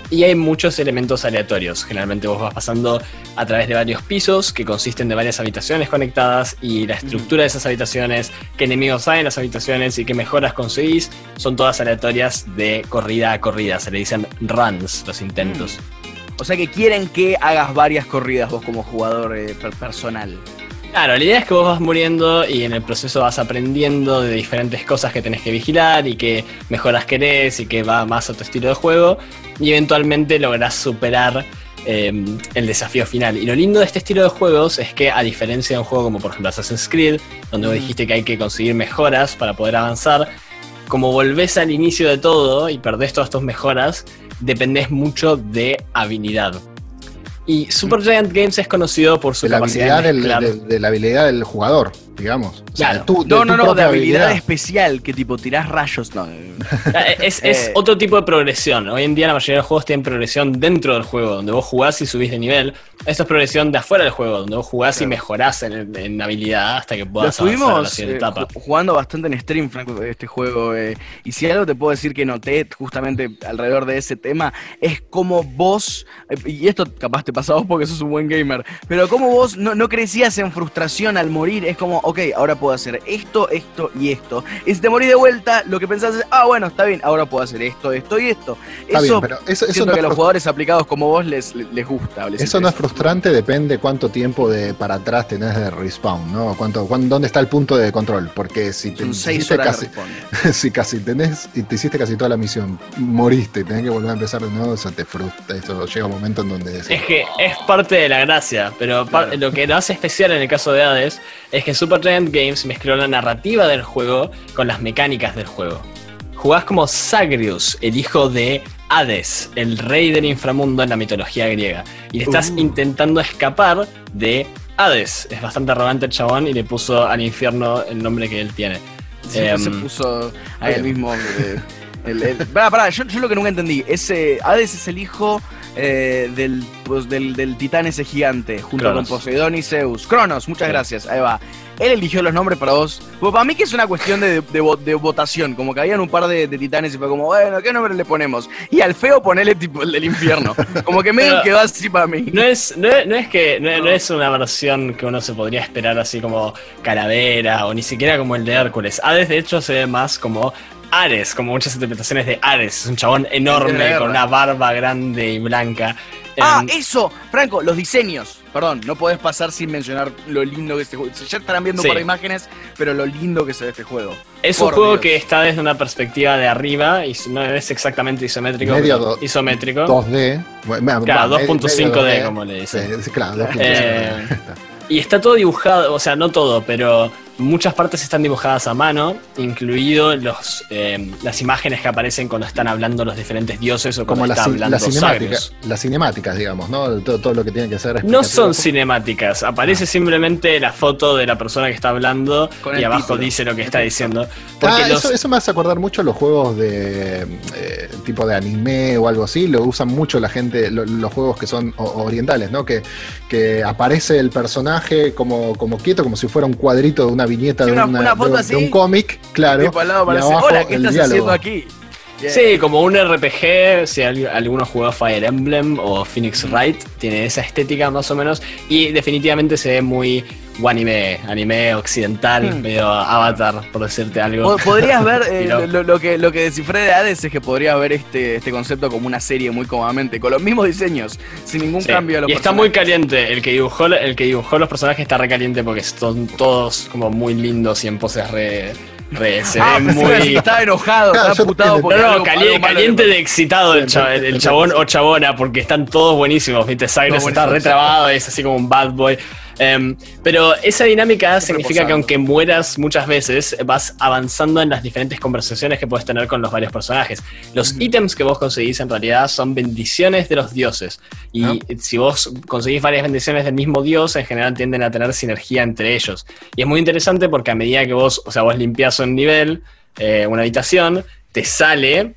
Y hay muchos elementos aleatorios. Generalmente vos vas pasando a través de varios pisos que consisten de varias habitaciones conectadas y la estructura de esas habitaciones, qué enemigos hay en las habitaciones y qué mejoras conseguís, son todas aleatorias de corrida a corrida. Se le dicen runs los intentos. O sea que quieren que hagas varias corridas vos como jugador eh, per- personal. Claro, la idea es que vos vas muriendo y en el proceso vas aprendiendo de diferentes cosas que tenés que vigilar y qué mejoras querés y que va más a tu estilo de juego y eventualmente lográs superar eh, el desafío final. Y lo lindo de este estilo de juegos es que a diferencia de un juego como por ejemplo Assassin's Creed, donde vos dijiste que hay que conseguir mejoras para poder avanzar, como volvés al inicio de todo y perdés todas tus mejoras, dependés mucho de habilidad. Y Supergiant Games es conocido por su de la capacidad habilidad de del, de la habilidad del jugador, digamos. O sea, Claro. tú- de No, no, no, de habilidad especial, que tipo tirás rayos. No. Eh, Es, es Eh. otro tipo de progresión. Hoy en día la mayoría de los juegos tienen progresión dentro del juego, donde vos jugás y subís de nivel. Esto es progresión de afuera del juego, donde vos jugás y mejorás en, en habilidad hasta que Lo puedas avanzar a la siguiente eh, etapa. ju- jugando bastante en stream, Franco, de este juego. eh, y si algo te puedo decir que noté justamente alrededor de ese tema, es como vos, y esto capaz te pasa a vos porque sos un buen gamer, pero como vos no, no crecías en frustración al morir, es como, ok, ahora puedo hacer esto, esto y esto. Y si te morís de vuelta, lo que pensás es, ah, bueno, está bien, ahora puedo hacer esto, esto y esto. Está eso bien, pero eso, eso no que a es los jugadores aplicados como vos les, les, gusta. les Eso no es frustrante, depende cuánto tiempo de para atrás tenés de respawn, ¿no? Cuánto, cuán- ¿Dónde está el punto de control? Porque si te hiciste casi, si casi tenés y te hiciste casi toda la misión, moriste y tenés que volver a empezar de nuevo, eso te frustra. Eso llega un momento en donde decís, Es que es parte de la gracia, pero Claro. lo que lo hace especial en el caso de Hades es que Supergiant Games mezcló la narrativa del juego con las mecánicas del juego. Jugás como Zagreus, el hijo de Hades, el rey del inframundo en la mitología griega, y le estás Uh. intentando escapar de Hades. Es bastante arrogante el chabón y le puso al infierno el nombre que él tiene. Se Em, puso ahí el bien. mismo. eh, el- el- pará, pará, yo, yo lo que nunca entendí. Ese, Hades es el hijo eh, del, pues, del, del titán ese gigante, junto Cronos. con Poseidón y Zeus. Cronos, muchas Sí. gracias. Ahí va. Él eligió los nombres para vos. Pues para mí que es una cuestión de, de vo- de votación. Como que habían un par de, de titanes y fue como, bueno, ¿qué nombre le ponemos? Y al feo ponele tipo el del infierno. Como que medio quedó así para mí. No es, no es, no es que no, es una versión que uno se podría esperar así como calavera o ni siquiera como el de Hércules. Hades de hecho se ve más como Ares, como muchas interpretaciones de Ares. Es un chabón enorme con una barba grande y blanca. Ah, Em, eso, Franco, los diseños. Perdón, no podés pasar sin mencionar lo lindo que este juego. Ya estarán viendo Sí. un par de imágenes, pero lo lindo que se ve este juego. es un por juego Dios. que está desde una perspectiva de arriba y no es exactamente isométrico. Medio isométrico. 2D. bueno, Claro, va, medio- 2.5D medio como le dicen. Sí, claro, 2.5D. Eh, Y está todo dibujado, o sea, no todo, pero muchas partes están dibujadas a mano, incluido los, eh, las imágenes que aparecen cuando están hablando los diferentes dioses o Como cuando las, está ci- hablando las cinemáticas, Zagreus. las cinemáticas, digamos, ¿no? Todo, todo lo que tiene que ser. No son cinemáticas, aparece simplemente la foto de la persona que está hablando Con y abajo título. dice lo que está diciendo. Porque Ah, los, eso, eso me hace acordar mucho a los juegos de eh, tipo de anime o algo así. Lo usan mucho la gente, lo- los juegos que son orientales, ¿no? Que, que aparece el personaje como, como quieto, como si fuera un cuadrito de una viñeta Sí, de, una- una- una de foto un- así. de un cómic, claro. Tipo al lado y abajo hola, ¿qué el estás diálogo. haciendo aquí? Sí, como un RPG, si al- alguno jugó Fire Emblem o Phoenix Wright, tiene esa estética más o menos y definitivamente se ve muy anime, anime occidental, Hmm. medio avatar, por decirte algo. Po- Podrías ver, eh, lo, lo que, lo que descifré de Hades es que podrías ver este, este concepto como una serie muy cómodamente, con los mismos diseños, sin ningún Sí. cambio de los y está muy caliente, el que dibujó el que dibujó los personajes está re caliente porque son todos como muy lindos y en poses re, re se Ah, muy estaba enojado, Claro, estaba putado porque No, no, caliente de excitado el, cha- el- chabón o chabona, porque están todos buenísimos, ¿viste? Cyrus está retrabado, es así como un bad boy. Em, pero esa dinámica significa que aunque mueras muchas veces, vas avanzando en las diferentes conversaciones que puedes tener con los varios personajes. Los ítems que vos conseguís en realidad son bendiciones de los dioses. Y si vos conseguís varias bendiciones del mismo dios, en general tienden a tener sinergia entre ellos. Y es muy interesante porque a medida que vos, o sea, vos limpias un nivel, eh, una habitación, te sale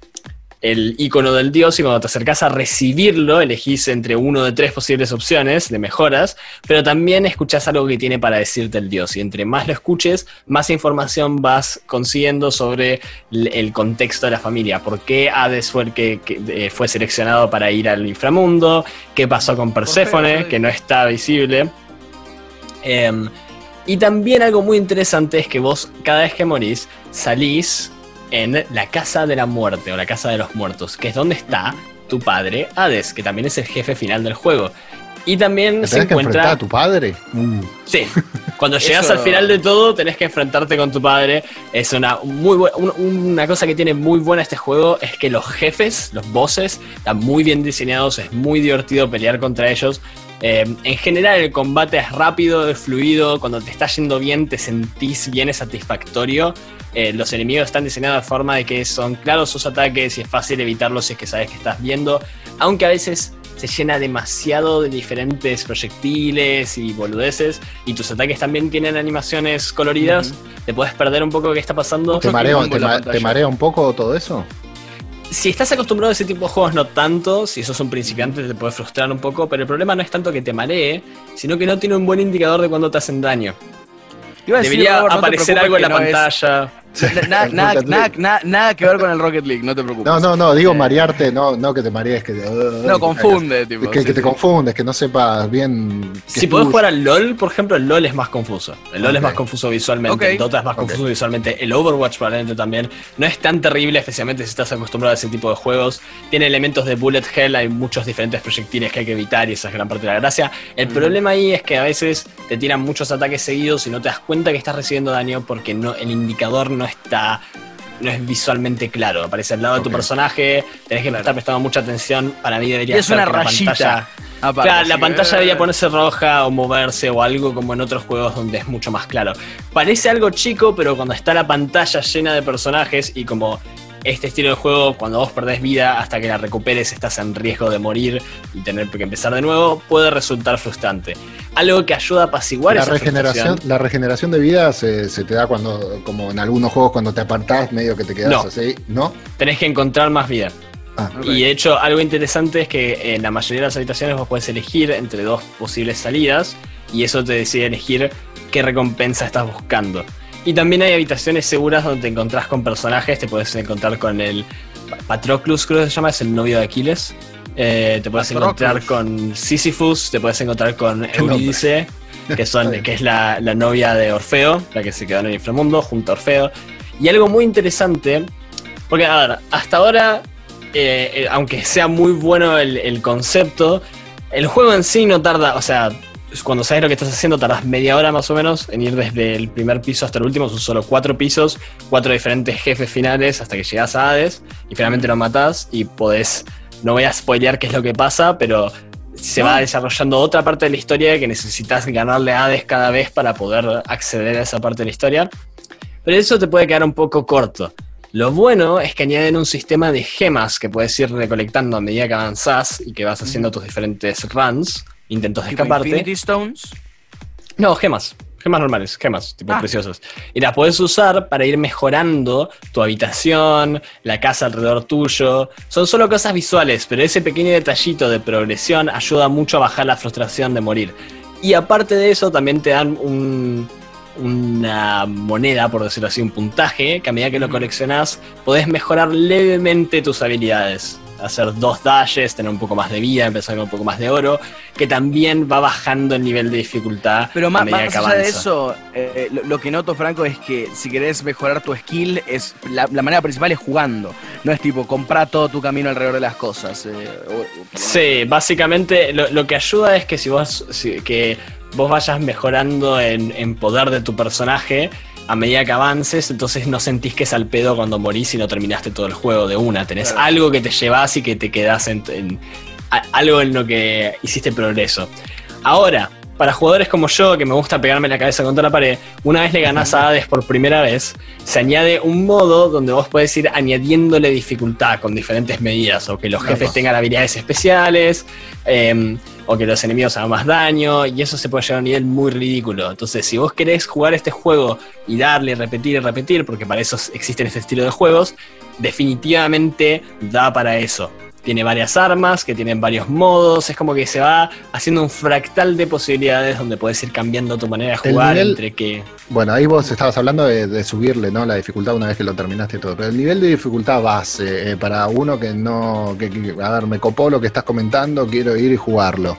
el icono del dios y cuando te acercás a recibirlo, elegís entre uno de tres posibles opciones de mejoras, pero también escuchás algo que tiene para decirte el dios. Y entre más lo escuches, más información vas consiguiendo sobre el, contexto de la familia. ¿Por qué Hades fue el que, que, eh, fue seleccionado para ir al inframundo? ¿Qué pasó con Perséfone, que no está visible? Em, y también algo muy interesante es que vos, cada vez que morís, salís en la casa de la muerte o la casa de los muertos, que es donde está tu padre Hades, que también es el jefe final del juego. Y también ¿Te se tenés que encuentra. a tu padre? Uh, Sí, cuando llegas Eso- al final de todo tenés que enfrentarte con tu padre. Es una muy bu- un- una cosa que tiene muy buena este juego es que los jefes, los bosses, están muy bien diseñados, es muy divertido pelear contra ellos. Eh, en general el combate es rápido, es fluido, cuando te está yendo bien te sentís bien, es satisfactorio. Eh, los enemigos están diseñados de forma de que son claros sus ataques y es fácil evitarlos si es que sabes que estás viendo, aunque a veces se llena demasiado de diferentes proyectiles y boludeces y tus ataques también tienen animaciones coloridas, te puedes perder un poco qué está pasando. ¿Te, marea, ma- te marea un poco todo eso? Si estás acostumbrado a ese tipo de juegos, no tanto. Si sos un principiante, te puede frustrar un poco. Pero el problema no es tanto que te maree, sino que no tiene un buen indicador de cuando te hacen daño. Decir, Debería no aparecer algo en la es- Na- nada, Rocket nada, League. nada, nada que ver con el Rocket League, no te preocupes. No, no, no, digo Eh, marearte, no, no que te marees, que, te- uh, No, confunde, tipo. que, sí, que te sí. confundes, que no sepas bien. Si podés tuyo. jugar al LOL, por ejemplo, el LOL es más confuso. El LOL es más confuso visualmente, el Dota es más confuso visualmente, el Overwatch probablemente también. No es tan terrible, especialmente si estás acostumbrado a ese tipo de juegos. Tiene elementos de bullet hell, hay muchos diferentes proyectiles que hay que evitar y esa es gran parte de la gracia. El Mm. problema ahí es que a veces te tiran muchos ataques seguidos y no te das cuenta que estás recibiendo daño porque no, el indicador no está no es visualmente claro, aparece al lado de tu personaje, tenés que estar prestando mucha atención, para mí Y debería es ser una que la rayita. pantalla- aparte, Claro, la que, pantalla eh, debería ponerse roja o moverse o algo como en otros juegos donde es mucho más claro. Parece algo chico, pero cuando está la pantalla llena de personajes y como este estilo de juego, cuando vos perdés vida hasta que la recuperes, estás en riesgo de morir y tener que empezar de nuevo, puede resultar frustrante. Algo que ayuda a apaciguar La esa regeneración, frustración. la regeneración de vida se, se te da cuando, como en algunos juegos, cuando te apartás, medio que te quedas No. así, ¿no? Tenés que encontrar más vida. Ah. Y de hecho, algo interesante es que en la mayoría de las habitaciones vos puedes elegir entre dos posibles salidas y eso te decide elegir qué recompensa estás buscando. Y también hay habitaciones seguras donde te encontrás con personajes, te puedes encontrar con el Pa- Patroclus, creo que se llama, es el novio de Aquiles. Eh, te puedes encontrar con Sisyphus, te puedes encontrar con. Eurídice, son, que es la, la novia de Orfeo, la que se quedó en el inframundo junto a Orfeo. Y algo muy interesante, porque a ver, hasta ahora, eh, eh, aunque sea muy bueno el, el concepto, el juego en sí no tarda, o sea, cuando sabes lo que estás haciendo, tardas media hora más o menos en ir desde el primer piso hasta el último, son solo cuatro pisos, cuatro diferentes jefes finales hasta que llegas a Hades y finalmente lo matás y podés, no voy a spoilear qué es lo que pasa, pero se va desarrollando otra parte de la historia que necesitas ganarle a Hades cada vez para poder acceder a esa parte de la historia. Pero eso te puede quedar un poco corto. Lo bueno es que añaden un sistema de gemas que puedes ir recolectando a medida que avanzás y que vas haciendo tus diferentes runs, intentos de escaparte. Infinity Stones. No, gemas. Gemas normales, gemas, tipo Ah. preciosas. Y las puedes usar para ir mejorando tu habitación, la casa alrededor tuyo. Son solo cosas visuales, pero ese pequeño detallito de progresión ayuda mucho a bajar la frustración de morir. Y aparte de eso, también te dan un- una moneda, por decirlo así, un puntaje, que a medida que lo coleccionás, podés mejorar levemente tus habilidades. Hacer dos dashes, tener un poco más de vida, empezar con un poco más de oro, que también va bajando el nivel de dificultad Pero más, más allá de eso, eh, lo, lo que noto, Franco, es que si querés mejorar tu skill, es la, la manera principal es jugando. No es tipo comprar todo tu camino alrededor de las cosas. eh, o- Sí, básicamente lo, lo que ayuda es que si vos, si- que vos vayas mejorando en, en poder de tu personaje a medida que avances, entonces no sentís que es al pedo cuando morís y no terminaste todo el juego de una. Tenés Claro. algo que te llevas y que te quedás en, en- a- algo en lo que hiciste progreso. Ahora, para jugadores como yo, que me gusta pegarme la cabeza contra la pared, una vez le ganás a Hades por primera vez, se añade un modo donde vos podés ir añadiéndole dificultad con diferentes medidas, o que los jefes tengan habilidades especiales, eh, o que los enemigos hagan más daño, y eso se puede llegar a un nivel muy ridículo. Entonces, si vos querés jugar este juego y darle, repetir y repetir, porque para eso existen este estilo de juegos, definitivamente da para eso. Tiene varias armas que tienen varios modos, es como que se va haciendo un fractal de posibilidades donde puedes ir cambiando tu manera de jugar nivel- entre que... Bueno, ahí vos estabas hablando de, de subirle ¿no? la dificultad una vez que lo terminaste todo. Pero el nivel de dificultad base, eh, para uno que no. Que, que- a ver, me copó lo que estás comentando, quiero ir y jugarlo.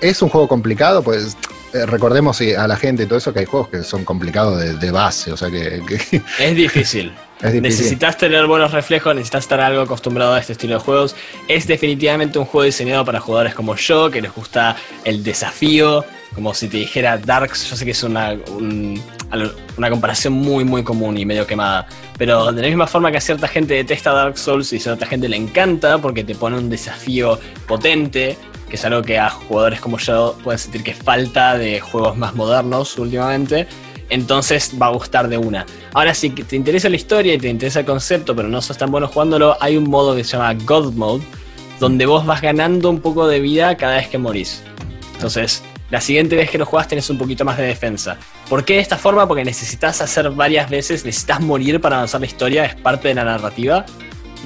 ¿Es un juego complicado? Pues eh, recordemos a la gente y todo eso que hay juegos que son complicados de, de base, o sea que, que Es difícil. es difícil. Necesitas tener buenos reflejos, necesitas estar algo acostumbrado a este estilo de juegos. Es definitivamente un juego diseñado para jugadores como yo, que les gusta el desafío. Como si te dijera Darks, yo sé que es una, un- una comparación muy, muy común y medio quemada. Pero de la misma forma que a cierta gente detesta Dark Souls y a cierta gente le encanta porque te pone un desafío potente, que es algo que a jugadores como yo pueden sentir que falta de juegos más modernos últimamente entonces va a gustar de una. Ahora, si te interesa la historia y te interesa el concepto, pero no sos tan bueno jugándolo, hay un modo que se llama God Mode, donde vos vas ganando un poco de vida cada vez que morís. Entonces, la siguiente vez que lo jugás tenés un poquito más de defensa. ¿Por qué de esta forma? Porque necesitas hacer varias veces, necesitas morir para avanzar la historia, es parte de la narrativa.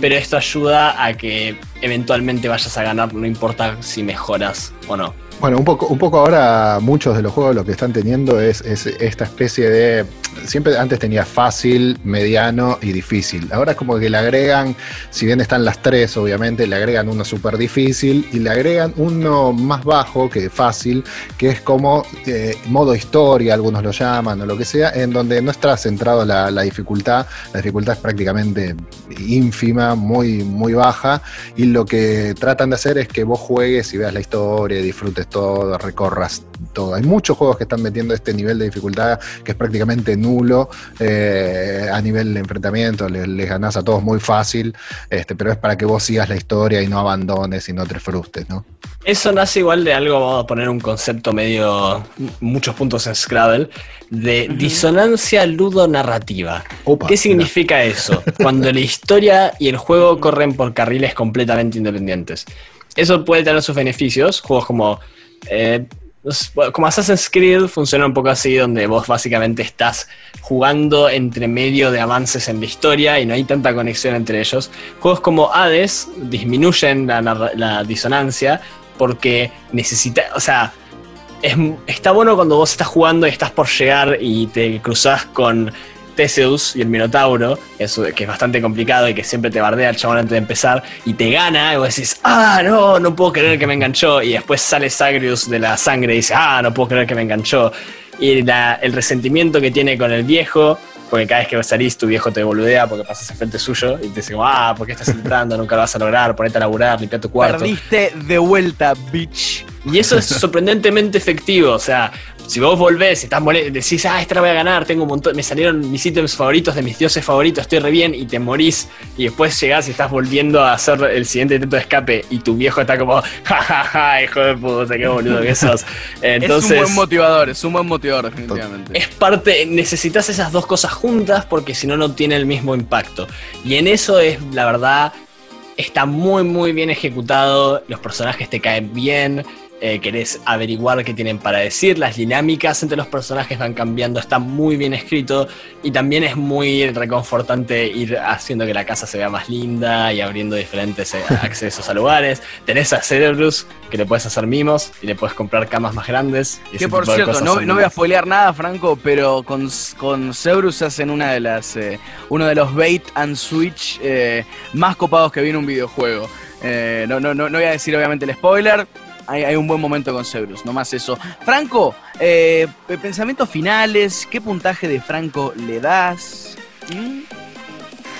Pero esto ayuda a que eventualmente vayas a ganar, no importa si mejoras o no. Bueno, un poco, un poco ahora muchos de los juegos lo que están teniendo es, es esta especie de. Siempre antes tenía fácil, mediano y difícil. Ahora es como que le agregan, si bien están las tres, obviamente, le agregan uno súper difícil y le agregan uno más bajo que fácil, que es como eh, modo historia, algunos lo llaman o lo que sea, en donde no está centrado la, la dificultad. La dificultad es prácticamente ínfima, muy, muy baja. Y lo que tratan de hacer es que vos juegues y veas la historia, disfrutes todo, recorras todo. Hay muchos juegos que están metiendo este nivel de dificultad que es prácticamente nulo eh, a nivel de enfrentamiento, les, les ganás a todos muy fácil, este, pero es para que vos sigas la historia y no abandones y no te frustres, ¿no? Eso nace igual de algo, vamos a poner un concepto medio, muchos puntos en Scrabble, de disonancia ludonarrativa. Opa, ¿Qué significa eso? Cuando la historia y el juego corren por carriles completamente independientes. Eso puede tener sus beneficios. Juegos como, eh, como Assassin's Creed funciona un poco así, donde vos básicamente estás jugando entre medio de avances en la historia y no hay tanta conexión entre ellos. Juegos como Hades disminuyen la, disonancia porque necesita, o sea, es- está bueno cuando vos estás jugando y estás por llegar y te cruzas con Theseus y el Minotauro, que es, que es bastante complicado y que siempre te bardea el chabón antes de empezar, y te gana, y vos decís, ah, no, no puedo creer que me enganchó, y después sale Sagrius de la sangre y dice, ah, no puedo creer que me enganchó. Y la- el resentimiento que tiene con el viejo, porque cada vez que salís tu viejo te boludea porque pasas al frente suyo y te dice, ah, ¿por qué estás entrando? Nunca lo vas a lograr, ponete a laburar, limpia tu cuarto. Perdiste de vuelta, bitch. Y eso es sorprendentemente efectivo. O sea, si vos volvés, estás mole- decís, ah, esta la voy a ganar, tengo un montón, me salieron mis ítems favoritos de mis dioses favoritos, estoy re bien, y te morís, y después llegás y estás volviendo a hacer el siguiente intento de escape, y tu viejo está como, jajaja, hijo de puta, qué boludo que sos. Entonces, es un buen motivador, es un buen motivador, definitivamente. es parte, necesitas esas dos cosas juntas porque si no, no tiene el mismo impacto. Y en eso es, la verdad, está muy, muy bien ejecutado. Los personajes te caen bien. Eh, querés averiguar qué tienen para decir. Las dinámicas entre los personajes van cambiando. Está muy bien escrito. Y también es muy reconfortante ir haciendo que la casa se vea más linda y abriendo diferentes eh, accesos a lugares. Tenés a Cerberus, que le puedes hacer mimos y le puedes comprar camas más grandes. y Que por cierto, no, voy a spoilear nada, Franco, pero con, con Cerberus hacen una de las, eh, uno de los bait and switch más copados que vi en un videojuego. Eh, no, no, no, no voy a decir obviamente el spoiler. Hay, un buen momento con Cerberus, no más eso. Franco, eh, pensamientos finales, ¿qué puntaje de Franco le das?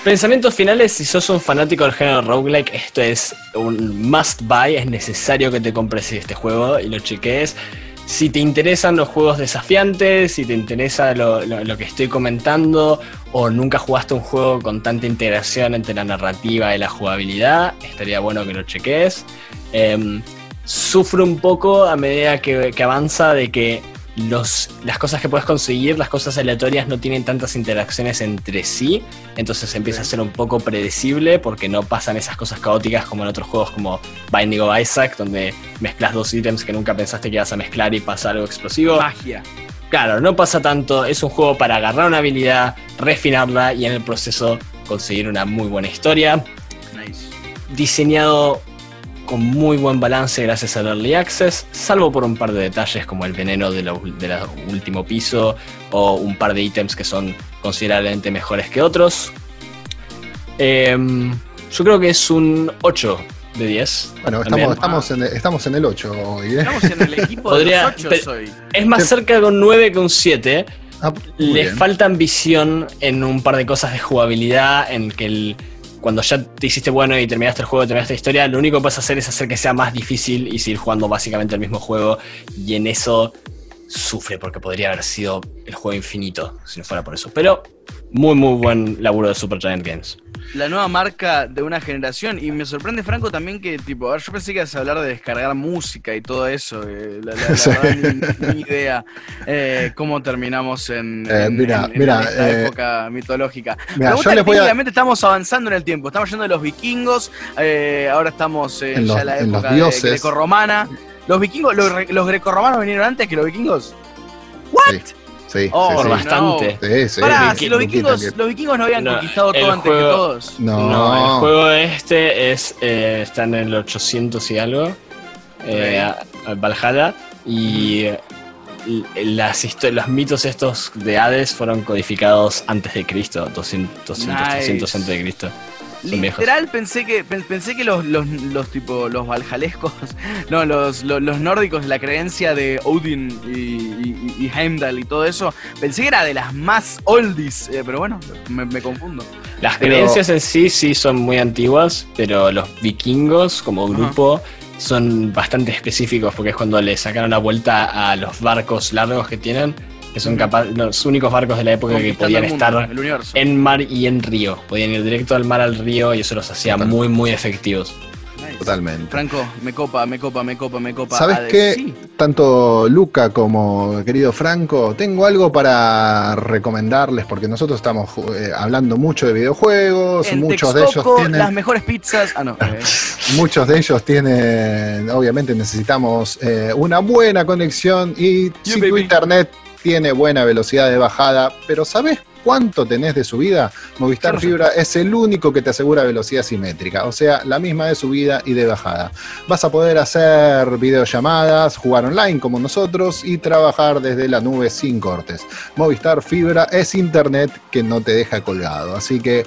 Pensamientos finales, si sos un fanático del género roguelike, esto es un must buy, es necesario que te compres este juego y lo cheques. Si te interesan los juegos desafiantes, si te interesa lo que estoy comentando, o nunca jugaste un juego con tanta integración entre la narrativa y la jugabilidad, estaría bueno que lo cheques. Em, sufre un poco a medida que, que avanza de que los, las cosas que puedes conseguir, las cosas aleatorias no tienen tantas interacciones entre sí, entonces empieza a ser un poco predecible porque no pasan esas cosas caóticas como en otros juegos como Binding of Isaac, donde mezclas dos ítems que nunca pensaste que ibas a mezclar y pasa algo explosivo. Magia. Claro, no pasa tanto, es un juego para agarrar una habilidad, refinarla y en el proceso conseguir una muy buena historia Nice. diseñado con muy buen balance gracias al Early Access, salvo por un par de detalles como el veneno del último piso o un par de ítems que son considerablemente mejores que otros. Em, yo creo que es un 8 de 10. Bueno, estamos, estamos, en, el- estamos en el 8 hoy, ¿eh? Estamos en el equipo Podría- de los pe- 8 hoy. Es más cerca de un 9 que un 7. Ah, Le bien. falta ambición en un par de cosas de jugabilidad, en que el, cuando ya te hiciste bueno y terminaste el juego, terminaste la historia, lo único que puedes hacer es hacer que sea más difícil y seguir jugando básicamente el mismo juego. Y en eso sufre porque podría haber sido el juego infinito si no fuera por eso. Pero muy, muy buen laburo de Supergiant Games. la nueva marca de una generación. Y me sorprende, Franco, también que, tipo, a ver, yo pensé que ibas a hablar de descargar música y todo eso. eh, la, la- la Sí. verdad, ni, ni idea eh, cómo terminamos en, Eh, en- mira, en- en mira, esta eh, época mitológica. Mira, yo les voy a. técnicamente estamos avanzando en el tiempo. Estamos yendo de los vikingos, eh, ahora estamos eh, En ya los- en la en los época grecorromana. Los vikingos, los, los grecorromanos vinieron antes que los vikingos. Sí, sí, Oh, sí, Por sí. no. bastante. Sí, sí, Pará, sí, si los vikingos, los vikingos no habían No, conquistado todo antes que todos. No. No, el juego este es eh, está en el 800 y algo, eh, a- a Valhalla, y las los mitos estos de Hades fueron codificados antes de Cristo, 200, 200 Nice. 300 antes de Cristo. Literal pensé que pen- pensé que los, los, los tipo los valjalescos, no, los, los, los nórdicos, la creencia de Odin y, y, y Heimdall y todo eso, pensé que era de las más oldies, eh, pero bueno, me, me confundo. Las Pero- creencias en sí sí son muy antiguas, pero los vikingos como grupo son bastante específicos porque es cuando le sacaron la vuelta a los barcos largos que tienen, que son capaz, los únicos barcos de la época que podían mundo, estar en mar y en río. Podían ir directo al mar al río y eso los hacía Total. muy, muy efectivos. Nice. Totalmente. Franco, me copa, me copa, me copa, me copa. ¿Sabes Hades. qué? Sí. Tanto Luca como querido Franco, tengo algo para recomendarles porque nosotros estamos eh, hablando mucho de videojuegos, En muchos de ellos tienen las mejores pizzas. Ah, no. eh, Muchos de ellos tienen, obviamente necesitamos eh, una buena conexión y si tu internet tiene buena velocidad de bajada, pero ¿sabes cuánto tenés de subida? Movistar. Fibra es el único que te asegura velocidad simétrica, o sea, la misma de subida y de bajada. Vas a poder hacer videollamadas, jugar online como nosotros y trabajar desde la nube sin cortes. Movistar Fibra es internet que no te deja colgado, así que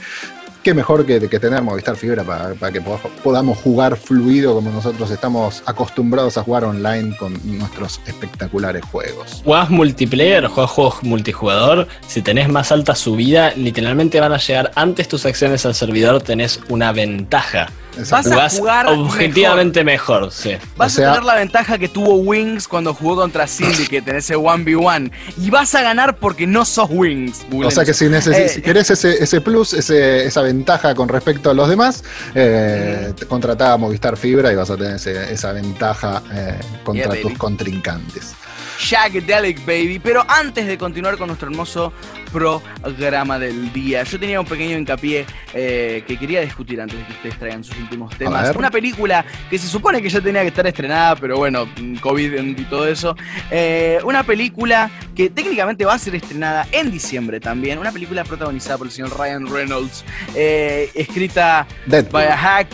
qué mejor que, que tener Movistar Fibra para, que po- podamos jugar fluido como nosotros estamos acostumbrados a jugar online con nuestros espectaculares juegos. Jugás multiplayer, jugás juegos multijugador, si tenés más alta subida, literalmente van a llegar antes tus acciones al servidor, tenés una ventaja. Vas a Jugás jugar objetivamente mejor, sí. Vas O sea- a tener la ventaja que tuvo Wings cuando jugó contra Syndicate en ese 1v1. Y vas a ganar porque no sos Wings. O sea que si, Eh, si querés ese, ese plus, ese- esa ventaja con respecto a los demás, eh, te contratá a Movistar Fibra y vas a tener ese- esa ventaja eh, contra Yeah, tus contrincantes. Shagadelic Baby. Pero antes de continuar con nuestro hermoso programa del día, yo tenía un pequeño hincapié eh, que quería discutir antes de que ustedes traigan sus últimos temas. Una película que se supone que ya tenía que estar estrenada, pero bueno, mm, COVID y todo eso. Eh, una película que técnicamente va a ser estrenada en diciembre también. Una película protagonizada por el señor Ryan Reynolds, eh, escrita Deadpool. by a hack,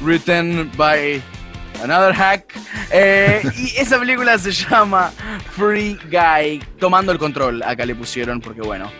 written by another hack. Eh, y esa película se llama Free Guy, tomando el control. Acá le pusieron porque bueno.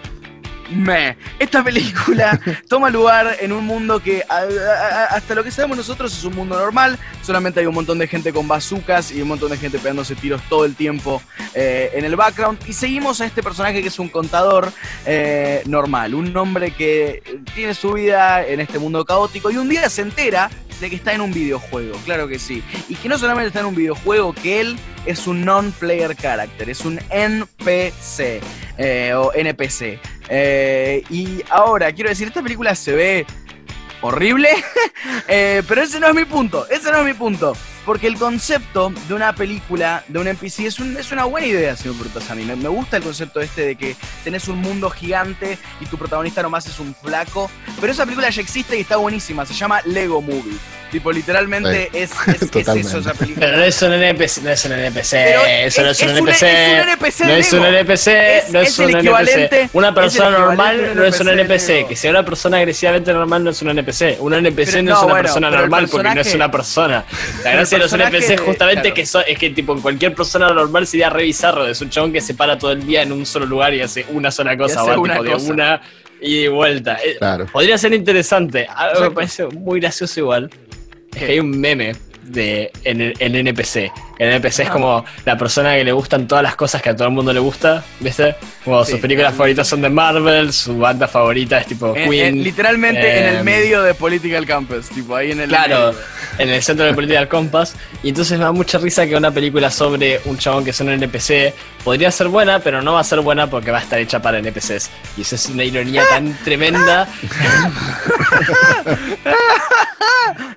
Me. Esta película toma lugar en un mundo que a- a- a- hasta lo que sabemos nosotros es un mundo normal. Solamente hay un montón de gente con bazucas y un montón de gente pegándose tiros todo el tiempo eh, en el background. Y seguimos a este personaje que es un contador eh, normal. Un hombre que tiene su vida en este mundo caótico y un día se entera de que está en un videojuego, claro que sí. Y que no solamente está en un videojuego, que él es un non-player character, es un NPC eh, o NPC. Eh, y ahora, quiero decir, esta película se ve horrible, eh, pero ese no es mi punto, ese no es mi punto. Porque el concepto de una película, de un NPC, es, un- es una buena idea, a mí. Me, me gusta el concepto este de que tenés un mundo gigante y tu protagonista nomás es un flaco. Pero esa película ya existe y está buenísima. Se llama Lego Movie. Tipo, literalmente es, es- es Totalmente. eso esa película. Pero no es un NPC, no es un NPC, Pero eso no es, un es NPC. es un NPC no es un. NPC, Es- no es, es el un equivalente- NPC. Una es persona normal un no es un NPC. Que sea una persona agresivamente normal no es un NPC. Un NPC Pero no, no, es una bueno, persona normal porque no es una persona. La gracia de los NPC justamente claro. que so- es que tipo cualquier persona normal sería re bizarro. Es un chabón que se para todo el día en un solo lugar y hace una sola cosa. hace va una tipo cosa. de una y de vuelta. Eh, Claro. Podría ser interesante. Algo me parece muy gracioso igual. Es que hay un meme de en el, el NPC. El NPC es como la persona que le gustan todas las cosas que a todo el mundo le gusta, ¿viste? Como Sí. sus películas favoritas son de Marvel, su banda favorita es tipo En- Queen. en- literalmente en el em, medio de Political Campus, tipo ahí en el Claro, medio. en el centro de Political Compass. Y entonces me da mucha risa que una película sobre un chabón que es un NPC podría ser buena, pero no va a ser buena porque va a estar hecha para NPCs. Y eso es una ironía tan tremenda.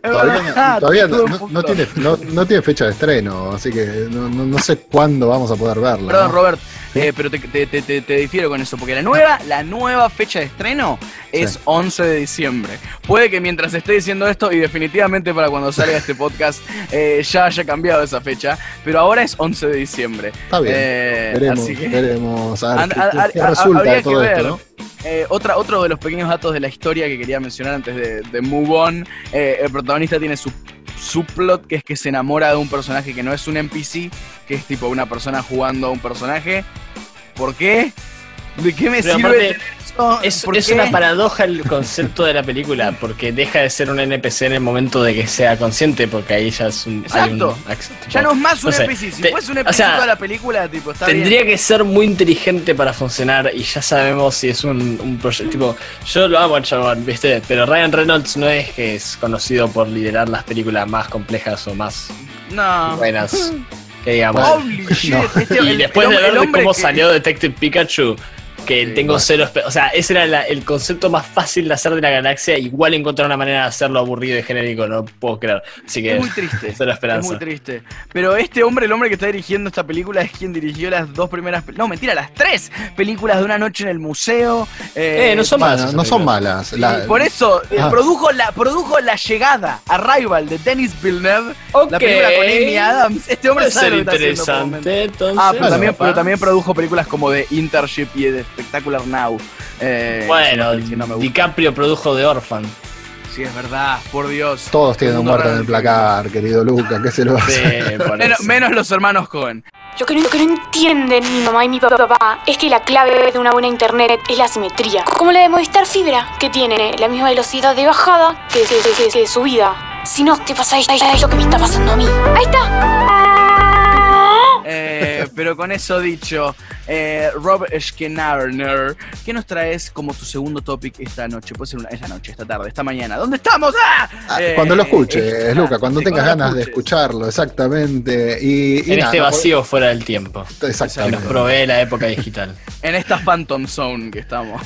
Todavía, no, todavía todo no, un no- no punto. tiene, no, no tiene fecha de estreno, así que no, no- no sé cuándo vamos a poder verla. Perdón, ¿no? Robert, eh, pero te, te- te- te- difiero con eso, porque la nueva, la nueva fecha de estreno es Sí. 11 de diciembre. Puede que mientras esté diciendo esto, y definitivamente para cuando salga este podcast, eh, ya haya cambiado esa fecha, pero ahora es 11 de diciembre. Está bien. Eh, veremos, así que- veremos a ver An- qué, a- qué- a- qué a- resulta de todo esto, ¿no? Eh, otra, otro de los pequeños datos de la historia que quería mencionar antes de, de Move On, eh, el protagonista tiene su subplot que es que se enamora de un personaje que no es un NPC, que es tipo una persona jugando a un personaje. ¿Por qué? ¿De qué me Pero sirve aparte, tener eso? Es, ¿Por es qué? una paradoja el concepto de la película, porque deja de ser un NPC en el momento de que sea consciente, porque ahí ya es un. hay un Exacto. tipo, Ya no es más un no sé, NPC. Si te- fuese un o NPC sea, toda la película, tipo, está Tendría bien. que ser muy inteligente para funcionar y ya sabemos si es un, un proyecto. Tipo, yo lo amo al chabón, ¿viste? Pero Ryan Reynolds no es que es conocido por liderar las películas más complejas o más No. buenas. Que digamos. Holy shit. No. este- Y después el de ver el de hombre cómo que- salió Detective Pikachu, que Sí, tengo bueno. cero O sea, ese era la- el concepto más fácil de hacer de la galaxia. Igual encontrar una manera de hacerlo aburrido y genérico, no puedo creer. Así que Es muy triste. cero Es esperanza. muy triste. Pero este hombre, el hombre que está dirigiendo esta película, es quien dirigió las dos primeras. No, mentira, las tres películas de una noche en el museo. Eh, no son malas. no son malas. La- por eso eh, Ah. produjo, la, produjo La Llegada, Arrival, de Dennis Villeneuve. Ok. La película con Amy Adams. Este hombre Puede sabe ser lo que está haciendo interesante, entonces. Ah, pero, Bueno, también, pero también produjo películas como de Internship y de Spectacular Now. Eh, Bueno, no. DiCaprio produjo The Orphan. Sí, es verdad, por Dios. Todos tienen un muerto en el placar, querido Luca, ¿qué se lo Sí, por Menos, los hermanos Cohen. Lo que, no, lo que no entienden mi mamá y mi papá es que la clave de una buena internet es la simetría. Como la de Movistar Fibra, que tiene la misma velocidad de bajada que, que- que- que de subida. Si no te pasa esto, es lo que me está pasando a mí. Ahí está. Eh, Eh, pero con eso dicho, eh, Rob Schkenarner, ¿qué nos traes como tu segundo topic esta noche? Puede ser una, esta noche, esta tarde, esta mañana. ¿Dónde estamos? ¡Ah! Ah, Eh, cuando lo escuches, Luca, cuando sí, tengas cuando ganas de escucharlo, exactamente. Y, y En nada, este vacío fuera del tiempo. Que nos Exactamente. provee la época digital. En esta Phantom Zone que estamos.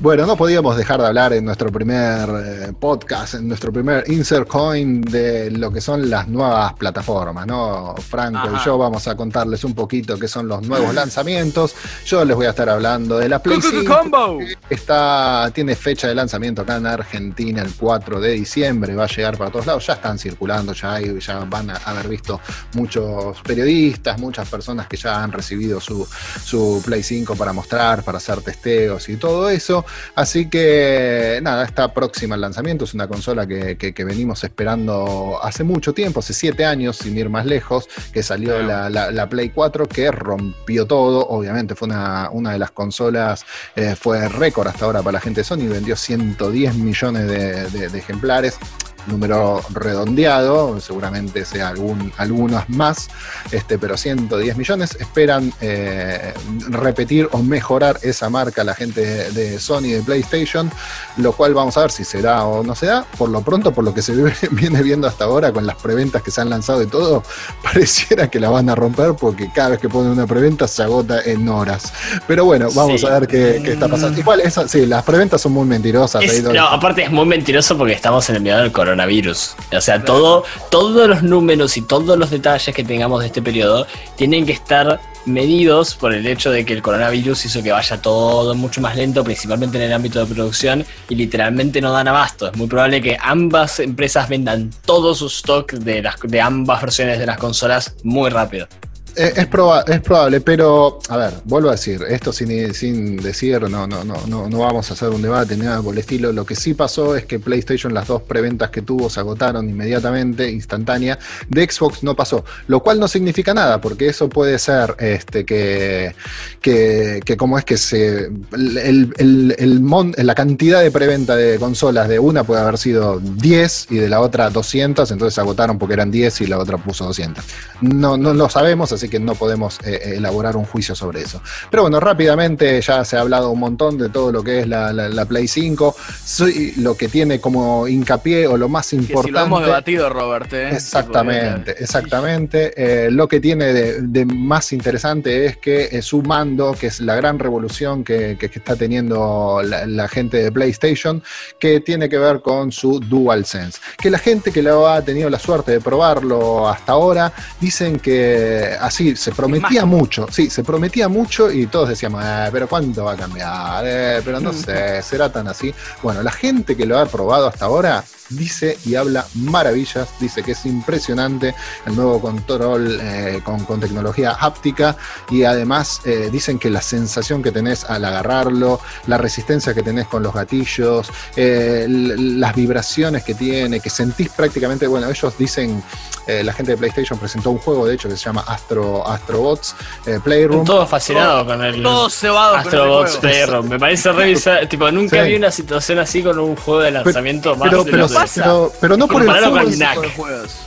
Bueno, no podíamos dejar de hablar en nuestro primer eh, podcast, en nuestro primer insert coin de lo que son las nuevas plataformas, ¿no? Franco Ajá. y yo vamos a contarles un poquito qué son los nuevos lanzamientos. Yo les voy a estar hablando de la Play 5, Combo. que está, tiene fecha de lanzamiento acá en Argentina el 4 de diciembre, va a llegar para todos lados, ya están circulando, ya, hay- ya van a haber visto muchos periodistas, muchas personas que ya han recibido su, su Play 5 para mostrar, para hacer testeos y todo eso. Así que nada, está próxima al lanzamiento, es una consola que, que- que venimos esperando hace mucho tiempo, hace siete años, sin ir más lejos, que salió la- la Play 4, que rompió todo, obviamente fue una, una de las consolas, eh, fue récord hasta ahora para la gente de Sony, vendió 110 millones de, ejemplares. Número redondeado, seguramente sea algún, algunos más, este, pero 110 millones. Esperan eh, repetir o mejorar esa marca la gente de, de Sony de PlayStation, lo cual vamos a ver si se da o no se da. Por lo pronto, por lo que se ve- viene viendo hasta ahora con las preventas que se han lanzado y todo, pareciera que la van a romper porque cada vez que ponen una preventa se agota en horas. Pero bueno, vamos Sí. a ver qué, qué está pasando. Igual, esa, sí, las preventas son muy mentirosas. Es- no, aparte es muy mentiroso porque estamos en el medio del coronavirus. O sea, todo, todos los números y todos los detalles que tengamos de este periodo tienen que estar medidos por el hecho de que el coronavirus hizo que vaya todo mucho más lento, principalmente en el ámbito de producción, y literalmente no dan abasto. Es muy probable que ambas empresas vendan todo su stock de, las, de ambas versiones de las consolas muy rápido. Eh, Es, proba- es probable, pero a ver, vuelvo a decir, esto sin, sin decir, no, no, no, no, no vamos a hacer un debate ni nada por el estilo. Lo que sí pasó es que PlayStation, las dos preventas que tuvo, se agotaron inmediatamente, instantánea. De Xbox no pasó, lo cual no significa nada, porque eso puede ser este, que, que, que como es que se. El, el- el mon- la cantidad de preventa de consolas de una puede haber sido 10 y de la otra 200, entonces se agotaron porque eran 10 y la otra puso 200. No, no lo sabemos, así que no podemos eh, elaborar un juicio sobre eso. Pero bueno, rápidamente ya se ha hablado un montón de todo lo que es la, la- la Play 5. Soy, lo que tiene como hincapié o lo más Que si importante. lo hemos debatido, Robert. ¿eh? Exactamente, exactamente. Eh, lo que tiene de, de más interesante es que eh, su mando, que es la gran revolución que, que- que está teniendo la, la gente de PlayStation, que tiene que ver con su DualSense. Que la gente que lo ha tenido la suerte de probarlo hasta ahora, dicen que así se prometía mucho, sí, se prometía mucho y todos decíamos, "Eh, pero ¿cuánto va a cambiar? Eh, pero no sé, será tan así. Bueno, la gente que lo ha probado hasta ahora dice y habla maravillas, dice que es impresionante el nuevo control eh, con, con tecnología háptica y además eh, dicen que la sensación que tenés al agarrarlo, la resistencia que tenés con los gatillos, eh, las vibraciones que tiene, que sentís prácticamente, bueno, ellos dicen, eh, la gente de PlayStation presentó un juego de hecho que se llama Astro, Astrobots eh, Playroom. Todo fascinado con el Todo cebado Astrobots con ese juego. Playroom. Me parece revisar, tipo, nunca Sí. vi una situación así con un juego de lanzamiento más pero, de pero, los de- pasa? pero, pero no por el juego, con NAC. Pero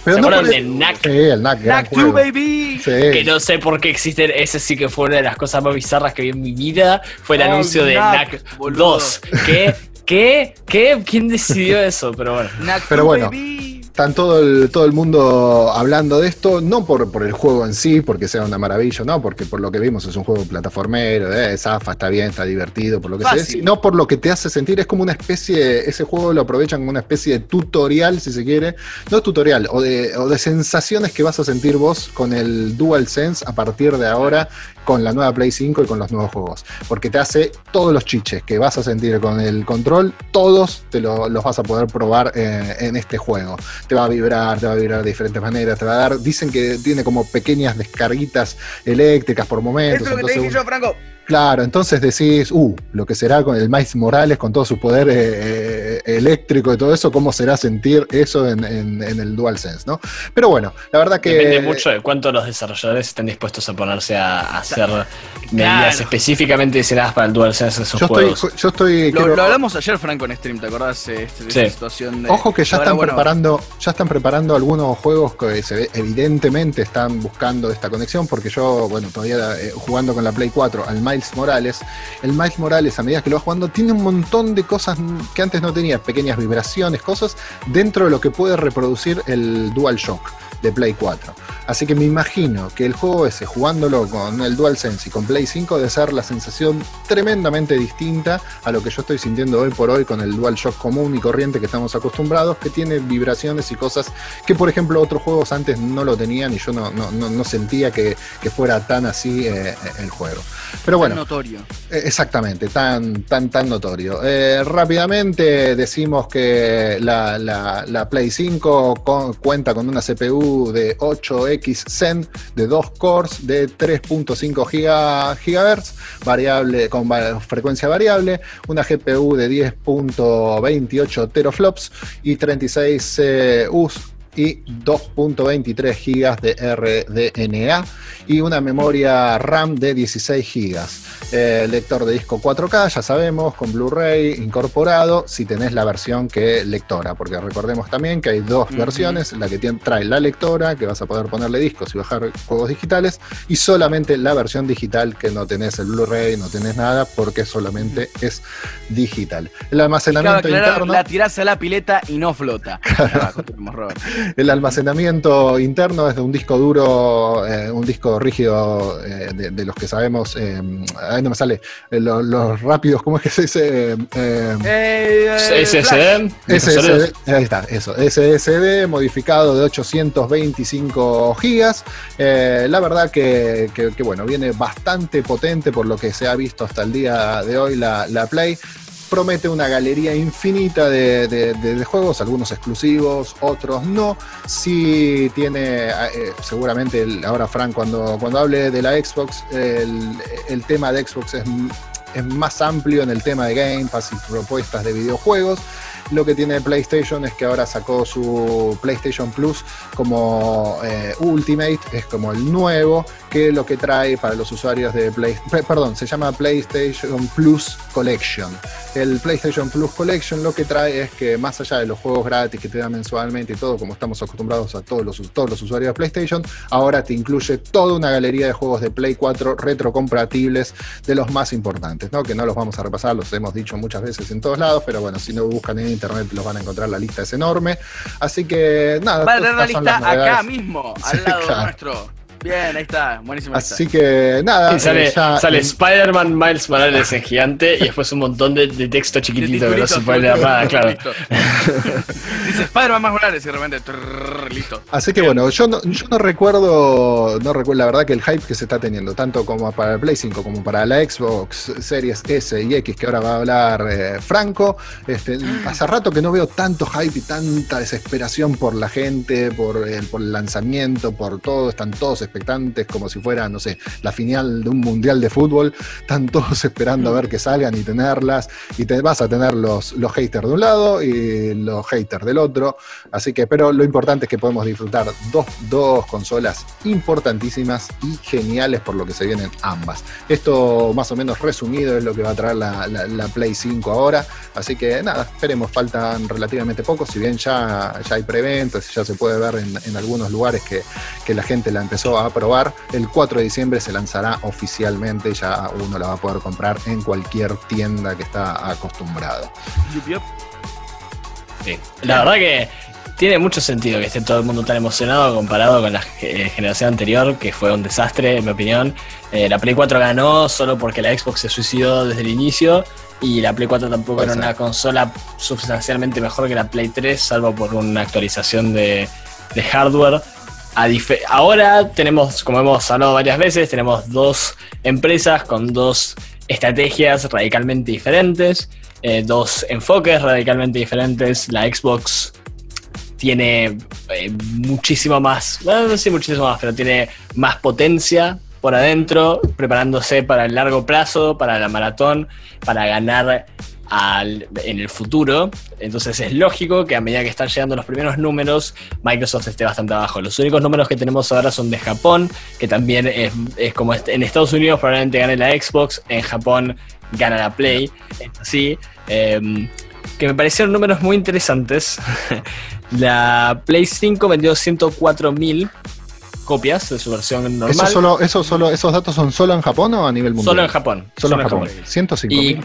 ¿Se no acuerdan por de el- NAC? Sí, el NAC, Knack 2, juego. baby. Sí. Que no sé por qué existen, ese sí que fue una de las cosas más bizarras que vi en mi vida, fue el Oh, anuncio de NAC, NAC boludo. 2. ¿Qué? ¿Qué? ¿Qué? ¿Quién decidió eso? Pero bueno. Knack Pero 2, bueno. baby. Están todo el, todo el mundo hablando de esto, no por, por el juego en sí, porque sea una maravilla, no, porque por lo que vimos es un juego plataformero, eh, zafa, está bien, está divertido, por lo que sea, sino por lo que te hace sentir, es como una especie, ese juego lo aprovechan como una especie de tutorial, si se quiere, no tutorial, o de, o de sensaciones que vas a sentir vos con el DualSense a partir de ahora, con la nueva Play 5 y con los nuevos juegos, porque te hace todos los chiches que vas a sentir con el control, todos te lo- los vas a poder probar eh, en este juego te va a vibrar, te va a vibrar de diferentes maneras, te va a dar, dicen que tiene como pequeñas descarguitas eléctricas por momentos. Eso es lo que te dije yo, Franco. Claro, entonces decís, uh, lo que será con el Miles Morales con todo su poder eh, eh, eléctrico y todo eso, cómo será sentir eso en, en, en el DualSense, ¿no? Pero bueno, la verdad que... Depende mucho de cuánto los desarrolladores estén dispuestos a ponerse a, a hacer medidas específicamente diseñadas para el DualSense en sus yo juegos. Estoy, yo estoy... Lo, quiero- lo hablamos ayer, Franco, en stream, ¿te acordás? Este, de Sí. esa situación de. Ojo que ya Ahora, están bueno, preparando, ya están preparando algunos juegos que se ve- evidentemente están buscando esta conexión, porque yo, bueno, todavía eh, jugando con la Play 4 al Miles Morales, el Miles Morales a medida que lo vas jugando tiene un montón de cosas que antes no tenía, pequeñas vibraciones, cosas dentro de lo que puede reproducir el DualShock de Play 4. Así que me imagino que el juego ese, jugándolo con el DualSense y con Play 5, debe ser la sensación tremendamente distinta a lo que yo estoy sintiendo hoy por hoy con el DualShock común y corriente que estamos acostumbrados, que tiene vibraciones y cosas que, por ejemplo, otros juegos antes no lo tenían y yo no, no, no- no sentía que, que fuera tan así eh, el juego. Pero bueno, notorio. eh, Exactamente, tan, tan, tan notorio. Eh, rápidamente decimos que la, la- la Play 5 con- cuenta con una CPU de 8X Zen de 2 cores de 3.5 giga- GHz, variable, con frecuencia variable, una GPU de 10.28 teraflops y 36 eh, US y 2.23 GB de RDNA y una memoria RAM de 16 GB. Eh, lector de disco 4K, ya sabemos, con Blu-ray incorporado, si tenés la versión que lectora, porque recordemos también que hay dos versiones, la que trae la lectora, que vas a poder ponerle discos y bajar juegos digitales, y solamente la versión digital que no tenés el Blu-ray, no tenés nada, porque solamente es digital. El almacenamiento aclarar, interno... la tirás a la pileta y no flota. Robert. El almacenamiento interno es de un disco duro, eh, un disco rígido eh, de, de los que sabemos. eh, ahí no me sale. eh, lo- los rápidos, ¿cómo es que se dice? Eh, Eh. SSD, SSD, ahí está, eso, SSD modificado de 825 gigas. Eh, la verdad que, que- que, bueno, viene bastante potente por lo que se ha visto hasta el día de hoy la, la Play. Promete una galería infinita de, juegos, algunos exclusivos, otros no. Sí tiene, eh, seguramente, ahora Frank, cuando, cuando hable de la Xbox, el, el tema de Xbox es es más amplio en el tema de Game Pass y propuestas de videojuegos. Lo que tiene PlayStation es que ahora sacó su PlayStation Plus como eh, Ultimate, es como el nuevo, que lo que trae para los usuarios de Play, pe- perdón, se llama PlayStation Plus Collection. El PlayStation Plus Collection lo que trae es que más allá de los juegos gratis que te dan mensualmente y todo, como estamos acostumbrados a todos los, todos los usuarios de PlayStation, ahora te incluye toda una galería de juegos de Play 4 retrocompatibles de los más importantes, ¿no? que no los vamos a repasar, los hemos dicho muchas veces en todos lados, pero bueno, si no buscan en internet los van a encontrar, la lista es enorme. Así que nada, Va a tener la lista acá mismo, al Sí, lado claro. nuestro. Bien, ahí está, buenísimo. está. Así que nada, Y sale, eh, ya sale en- Spider-Man Miles Morales en gigante y después un montón de, de texto chiquitito que no se puede leer nada, claro. Dice Spider-Man más Morales y de repente, trrr, listo. Así que bueno, yo no, yo no recuerdo, no recuerdo la verdad que el hype que se está teniendo, tanto como para el Play 5 como para la Xbox Series S y X, que ahora va a hablar eh, Franco, este, hace rato que no veo tanto hype y tanta desesperación por la gente, por el, por el lanzamiento, por todo, están todos expectantes como si fuera, no sé, la final de un mundial de fútbol, están todos esperando a ver que salgan y tenerlas, y te vas a tener los, los haters de un lado y los haters del otro, así que, pero lo importante es que podemos disfrutar dos, dos consolas importantísimas y geniales por lo que se vienen ambas. Esto más o menos resumido es lo que va a traer la, la- la Play 5 ahora, así que nada, esperemos, faltan relativamente pocos, si bien ya, ya hay preventas, ya se puede ver en, en algunos lugares que, que la gente la empezó a probar, el 4 de diciembre se lanzará oficialmente, ya uno la va a poder comprar en cualquier tienda que está acostumbrado. Sí. La verdad que tiene mucho sentido que esté todo el mundo tan emocionado comparado con la eh, generación anterior, que fue un desastre, en mi opinión. Eh, la Play 4 ganó solo porque la Xbox se suicidó desde el inicio y la Play 4 tampoco Puede era ser. una consola sustancialmente mejor que la Play 3, salvo por una actualización de, de hardware. Ahora tenemos, como hemos hablado varias veces, tenemos dos empresas con dos estrategias radicalmente diferentes, eh, dos enfoques radicalmente diferentes. La Xbox tiene eh, muchísimo más, bueno, no muchísimo más, pero tiene más potencia por adentro, preparándose para el largo plazo, para la maratón, para ganar al- en el futuro. Entonces es lógico que a medida que están llegando los primeros números, Microsoft esté bastante abajo. Los únicos números que tenemos ahora son de Japón, que también es, es como en Estados Unidos probablemente gane la Xbox, en Japón gana la Play. Así. em, que me parecieron números muy interesantes. la Play 5 vendió 104.000 copias de su versión normal. ¿Eso solo, eso solo, ¿Esos datos son solo en Japón o a nivel mundial? Solo en Japón. Solo en Japón. 105 Y- mil.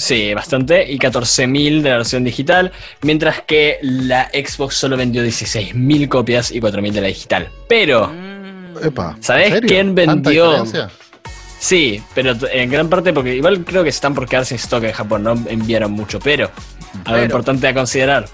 Sí, bastante. Y 14.000 de la versión digital. Mientras que la Xbox solo vendió 16.000 copias y 4.000 de la digital. Pero, Mm. Epa, ¿Sabés ¿en serio? quién ¿Tanta vendió? sí, pero en gran parte porque igual creo que están por quedarse sin stock en Japón. No enviaron mucho. Pero, algo Pero. importante a considerar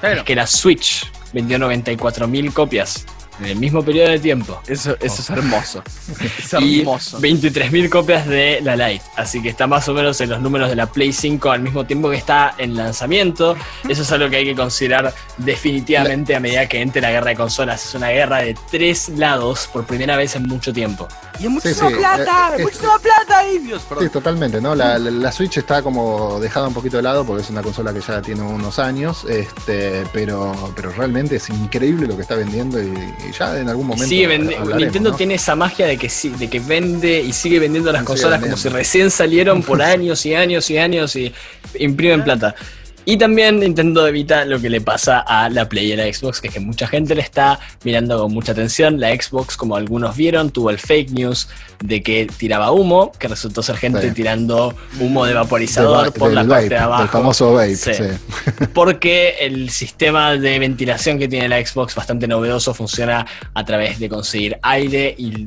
Pero, es que la Switch vendió 94.000 copias en el mismo periodo de tiempo. eso, eso es hermoso. Es y hermoso. 23.000 copias de la Lite. Así que está más o menos en los números de la Play 5 al mismo tiempo que está en lanzamiento. Eso es algo que hay que considerar definitivamente a medida que entre la guerra de consolas. Es una guerra de tres lados por primera vez en mucho tiempo. Y hay muchísima sí, plata, eh, hay es- muchísima plata ahí, Dios, perdón. Sí, totalmente, ¿no? La, la- la Switch está como dejada un poquito de lado porque es una consola que ya tiene unos años, este, pero, pero realmente es increíble lo que está vendiendo y, y ya en algún momento. Sigue Nintendo ¿no? tiene esa magia de que, sí- de que vende y sigue vendiendo las Sigue consolas como si recién salieron por años y años y años y imprimen plata. Y también Nintendo evita lo que le pasa a la Play y a la Xbox, que es que mucha gente le está mirando con mucha atención. La Xbox, como algunos vieron, tuvo el fake news de que tiraba humo, que resultó ser gente Sí. tirando humo de vaporizador va- por la vape, parte de abajo. Del famoso vape, Sí. sí. Porque el sistema de ventilación que tiene la Xbox, bastante novedoso, funciona a través de conseguir aire y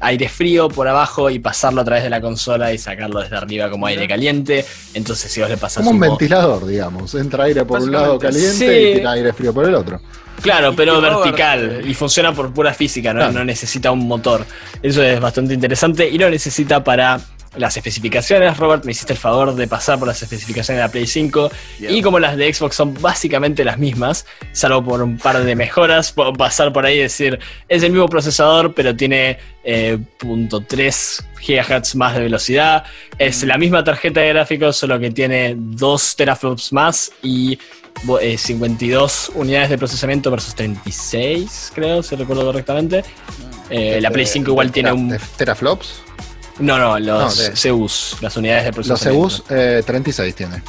aire frío por abajo y pasarlo a través de la consola y sacarlo desde arriba como aire caliente. Entonces, si vos le pasas Como un humo- ventilador, digamos. Entra aire por un lado caliente sí. y tira aire frío por el otro. Claro, pero vertical y funciona por pura física, ¿no? Claro. no necesita un motor. Eso es bastante interesante y lo necesita para las especificaciones. Robert, me hiciste el favor de pasar por las especificaciones de la Play 5 Bien. y como las de Xbox son básicamente las mismas, salvo por un par de mejoras, puedo pasar por ahí y decir, es el mismo procesador, pero tiene eh, .3 GHz más de velocidad, es la misma tarjeta de gráficos, solo que tiene 2 teraflops más y bo- eh, 52 unidades de procesamiento versus 36, creo, si recuerdo correctamente. Eh, la Play 5 igual tiene un... teraflops. No, no, los No, CUs, las unidades de Los procesamiento. CUs, eh, 36 tiene.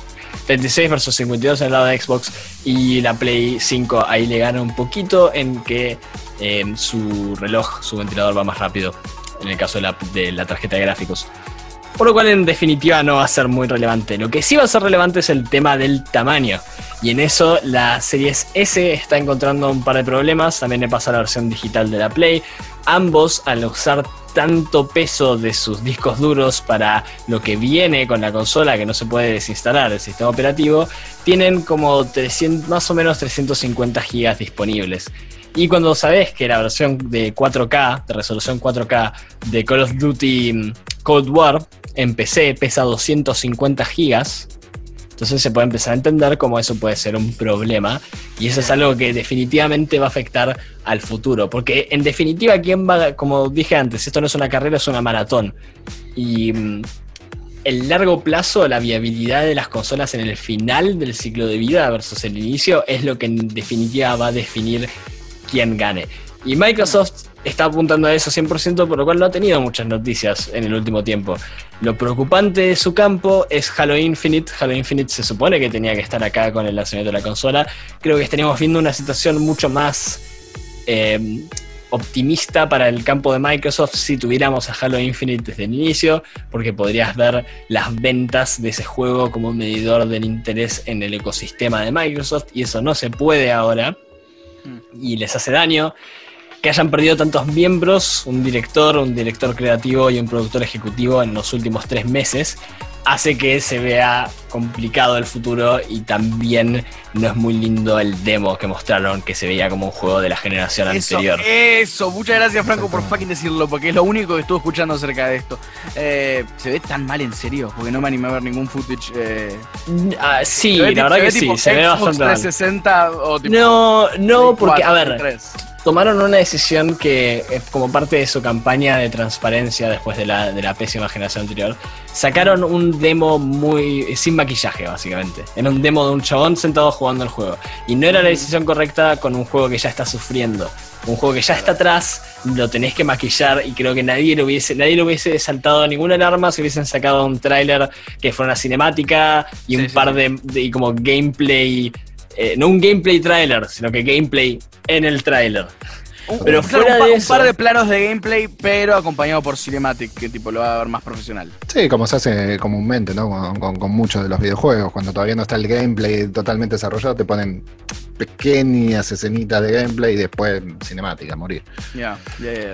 36 versus 52 en el lado de Xbox y la Play 5 ahí le gana un poquito en que eh, su reloj, su ventilador va más rápido en el caso de la, de la tarjeta de gráficos. Por lo cual en definitiva no va a ser muy relevante. Lo que sí va a ser relevante es el tema del tamaño. Y en eso la Series S está encontrando un par de problemas. También le pasa a la versión digital de la Play. Ambos al usar tanto peso de sus discos duros para lo que viene con la consola, que no se puede desinstalar el sistema operativo, tienen como 300, más o menos 350 gigas disponibles. Y cuando sabes que la versión de 4K, de resolución 4K de Call of Duty mm, Cold War en PC pesa 250 gigas, entonces se puede empezar a entender cómo eso puede ser un problema. Y eso es algo que definitivamente va a afectar al futuro. Porque en definitiva, ¿quién va? Como dije antes, esto no es una carrera, es una maratón. Y mm, el largo plazo, la viabilidad de las consolas en el final del ciclo de vida versus el inicio es lo que en definitiva va a definir quién gane. Y Microsoft está apuntando a eso 100%, por lo cual no ha tenido muchas noticias en el último tiempo. Lo preocupante de su campo es Halo Infinite. Halo Infinite se supone que tenía que estar acá con el lanzamiento de la consola. Creo que estaríamos viendo una situación mucho más eh, optimista para el campo de Microsoft si tuviéramos a Halo Infinite desde el inicio, porque podrías ver las ventas de ese juego como un medidor del interés en el ecosistema de Microsoft, y eso no se puede ahora, y les hace daño. Que hayan perdido tantos miembros, un director, un director creativo y un productor ejecutivo en los últimos tres meses, hace que se vea complicado el futuro y también no es muy lindo el demo que mostraron, que se veía como un juego de la generación Eso, anterior. eso, muchas gracias Franco por fucking decirlo, porque es lo único que estuve escuchando acerca de esto. Eh, ¿Se ve tan mal en serio? Porque no me animé a ver ningún footage. Eh, Ah, sí, ¿se ve la verdad se que ve sí, se ve bastante mal. 360 o tipo No, no, porque, a 4, ver, Play 3? tomaron una decisión que, como parte de su campaña de transparencia después de la, de la pésima generación anterior, sacaron un demo muy sin maquillaje, básicamente. Era un demo de un chabón sentado jugando el juego. Y no era la decisión correcta con un juego que ya está sufriendo. Un juego que ya está atrás, lo tenés que maquillar y creo que nadie lo hubiese, nadie lo hubiese saltado ninguna alarma si hubiesen sacado un tráiler que fuera una cinemática y Sí, un sí, par de, de- y como gameplay. eh, no un gameplay trailer, sino que gameplay en el tráiler. Un- Pero claro, fuera un, pa- de un eso- par de planos de gameplay, pero acompañado por Cinematic, que tipo lo va a ver más profesional. Sí, como se hace comúnmente, ¿no? Con, con- con muchos de los videojuegos. Cuando todavía no está el gameplay totalmente desarrollado, te ponen pequeñas escenitas de gameplay y después cinemática, morir. Ya, ya, ya, ya.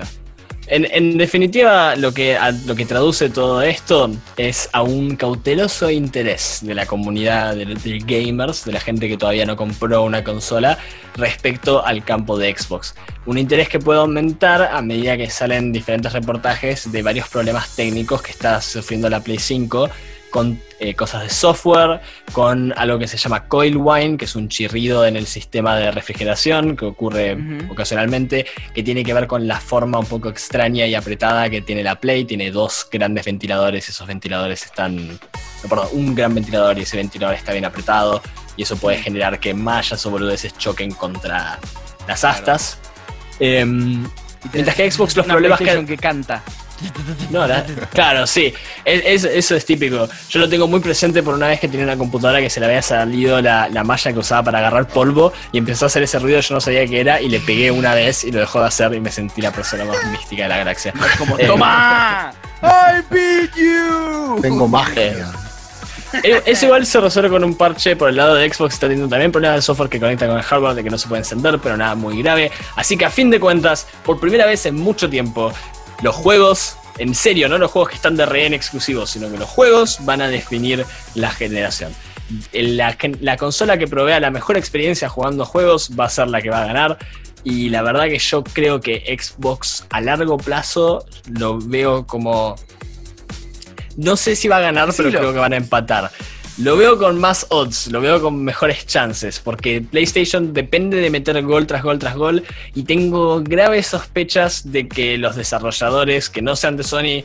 En, definitiva, lo que, lo que traduce todo esto es a un cauteloso interés de la comunidad de, de gamers, de la gente que todavía no compró una consola, respecto al campo de Xbox. Un interés que puede aumentar a medida que salen diferentes reportajes de varios problemas técnicos que está sufriendo la Play 5 con eh, cosas de software, con algo que se llama coil wine, que es un chirrido en el sistema de refrigeración que ocurre ocasionalmente, que tiene que ver con la forma un poco extraña y apretada que tiene la Play. Tiene dos grandes ventiladores, esos ventiladores están... no, perdón, un gran ventilador y ese ventilador está bien apretado y eso puede generar que mallas o boludeces choquen contra las astas. Em, Y Mientras que Xbox los una problemas que- que canta. No, la- claro, sí. Es- es- eso es típico. Yo lo tengo muy presente por una vez que tenía una computadora que se le había salido la, la malla que usaba para agarrar polvo y empezó a hacer ese ruido, yo no sabía qué era y le pegué una vez y lo dejó de hacer y me sentí la persona más mística de la galaxia. Como, Eh, ¡Toma! I beat you. Tengo magia. Eh, Eso igual se resuelve con un parche por el lado de Xbox, está teniendo también problemas de software que conecta con el hardware, de que no se puede encender, pero nada muy grave. Así que a fin de cuentas, por primera vez en mucho tiempo, los juegos, en serio, no los juegos que están de rehén exclusivos, sino que los juegos van a definir la generación. La, la consola que provea la mejor experiencia jugando juegos va a ser la que va a ganar. Y la verdad que yo creo que Xbox a largo plazo lo veo como no sé si va a ganar, pero creo que van a empatar. Lo veo con más odds, lo veo con mejores chances, porque PlayStation depende de meter gol tras gol tras gol y tengo graves sospechas de que los desarrolladores que no sean de Sony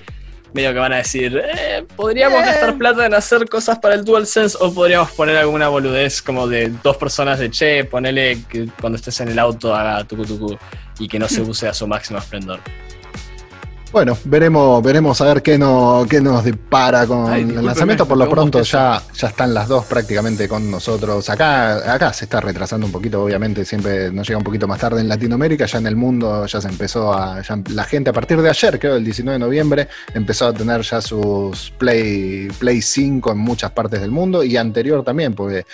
medio que van a decir, eh, podríamos Eh. gastar plata en hacer cosas para el DualSense o podríamos poner alguna boludez como de dos personas de che, ponele que cuando estés en el auto haga tucu tucu y que no se use a su máximo esplendor. Bueno, veremos, veremos a ver qué, no, qué nos depara con Ay, el lanzamiento. Por lo pronto ya, ya están las dos prácticamente con nosotros. Acá, acá se está retrasando un poquito, obviamente, siempre nos llega un poquito más tarde en Latinoamérica. Ya en el mundo ya se empezó a. ya la gente a partir de ayer, creo, el 19 de noviembre, empezó a tener ya sus Play, Play 5 en muchas partes del mundo y anterior también, porque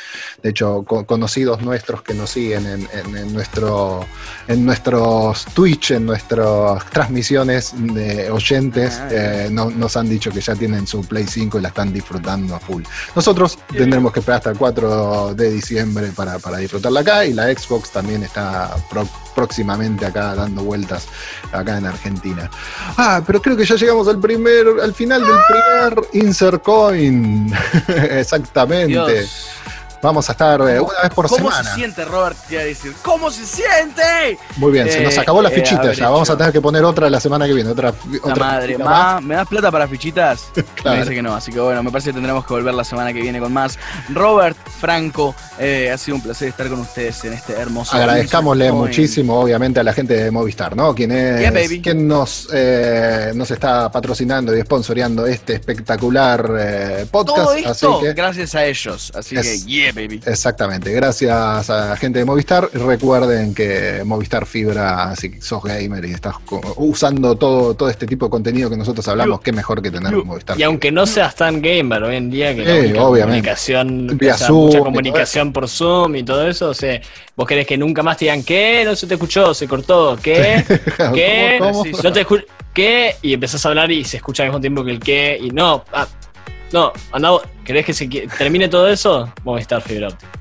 de hecho co- conocidos nuestros que nos siguen en, en- en nuestro, en nuestros Twitch, en nuestras transmisiones de oyentes, Ah, eh, no- nos han dicho que ya tienen su Play 5 y la están disfrutando a full. Nosotros tendremos que esperar hasta el 4 de diciembre para, para disfrutarla acá y la Xbox también está pro- próximamente acá dando vueltas acá en Argentina. Ah, pero creo que ya llegamos al primer, al final del primer Insert Coin. Exactamente. Dios. Vamos a estar eh, una vez por ¿Cómo semana. se siente, Robert? Te iba a decir. ¿Cómo se siente? Muy bien, se nos Eh, acabó la eh, fichita haber ya. Vamos a tener que poner otra la semana que viene. Otra, La otra madre, fichita ma, ¿me das plata para fichitas? Claro. Me dice que no, así que bueno, me parece que tendremos que volver la semana que viene con más. Robert, Franco, eh, ha sido un placer estar con ustedes en este hermoso. Agradezcámosle muchísimo, obviamente, a la gente de Movistar, ¿no? Quien es, Yeah, baby. quien nos, eh, nos está patrocinando y sponsoreando este espectacular eh, podcast. Todo así esto que, gracias a ellos. Así Es- que, yeah, baby. exactamente. Gracias a la gente de Movistar. Recuerden que Movistar Fibra, si sos gamer y estás usando todo, todo este tipo de contenido que nosotros hablamos, qué mejor que tener yo- Movistar. Y aunque no seas tan gamer hoy en día, que la obviamente. comunicación, Vía o sea, Zoom y mucha comunicación por Zoom y todo eso, o sea, vos querés que nunca más te digan, ¿qué? No se te escuchó, se cortó, ¿qué? ¿Qué? ¿Cómo, No te escu- ¿Qué? Y empezás a hablar y se escucha al mismo tiempo que el qué, y no, ah, no, anda. ¿querés que se termine todo eso? Movistar Fibra Óptica.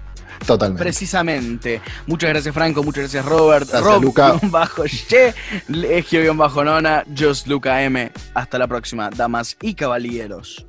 Totalmente. Precisamente. Muchas gracias, Franco. Muchas gracias, Robert. Gracias, Rob, Luca. bajo Ye, Legio, bajo Nona, Just Luca M. Hasta la próxima, damas y caballeros.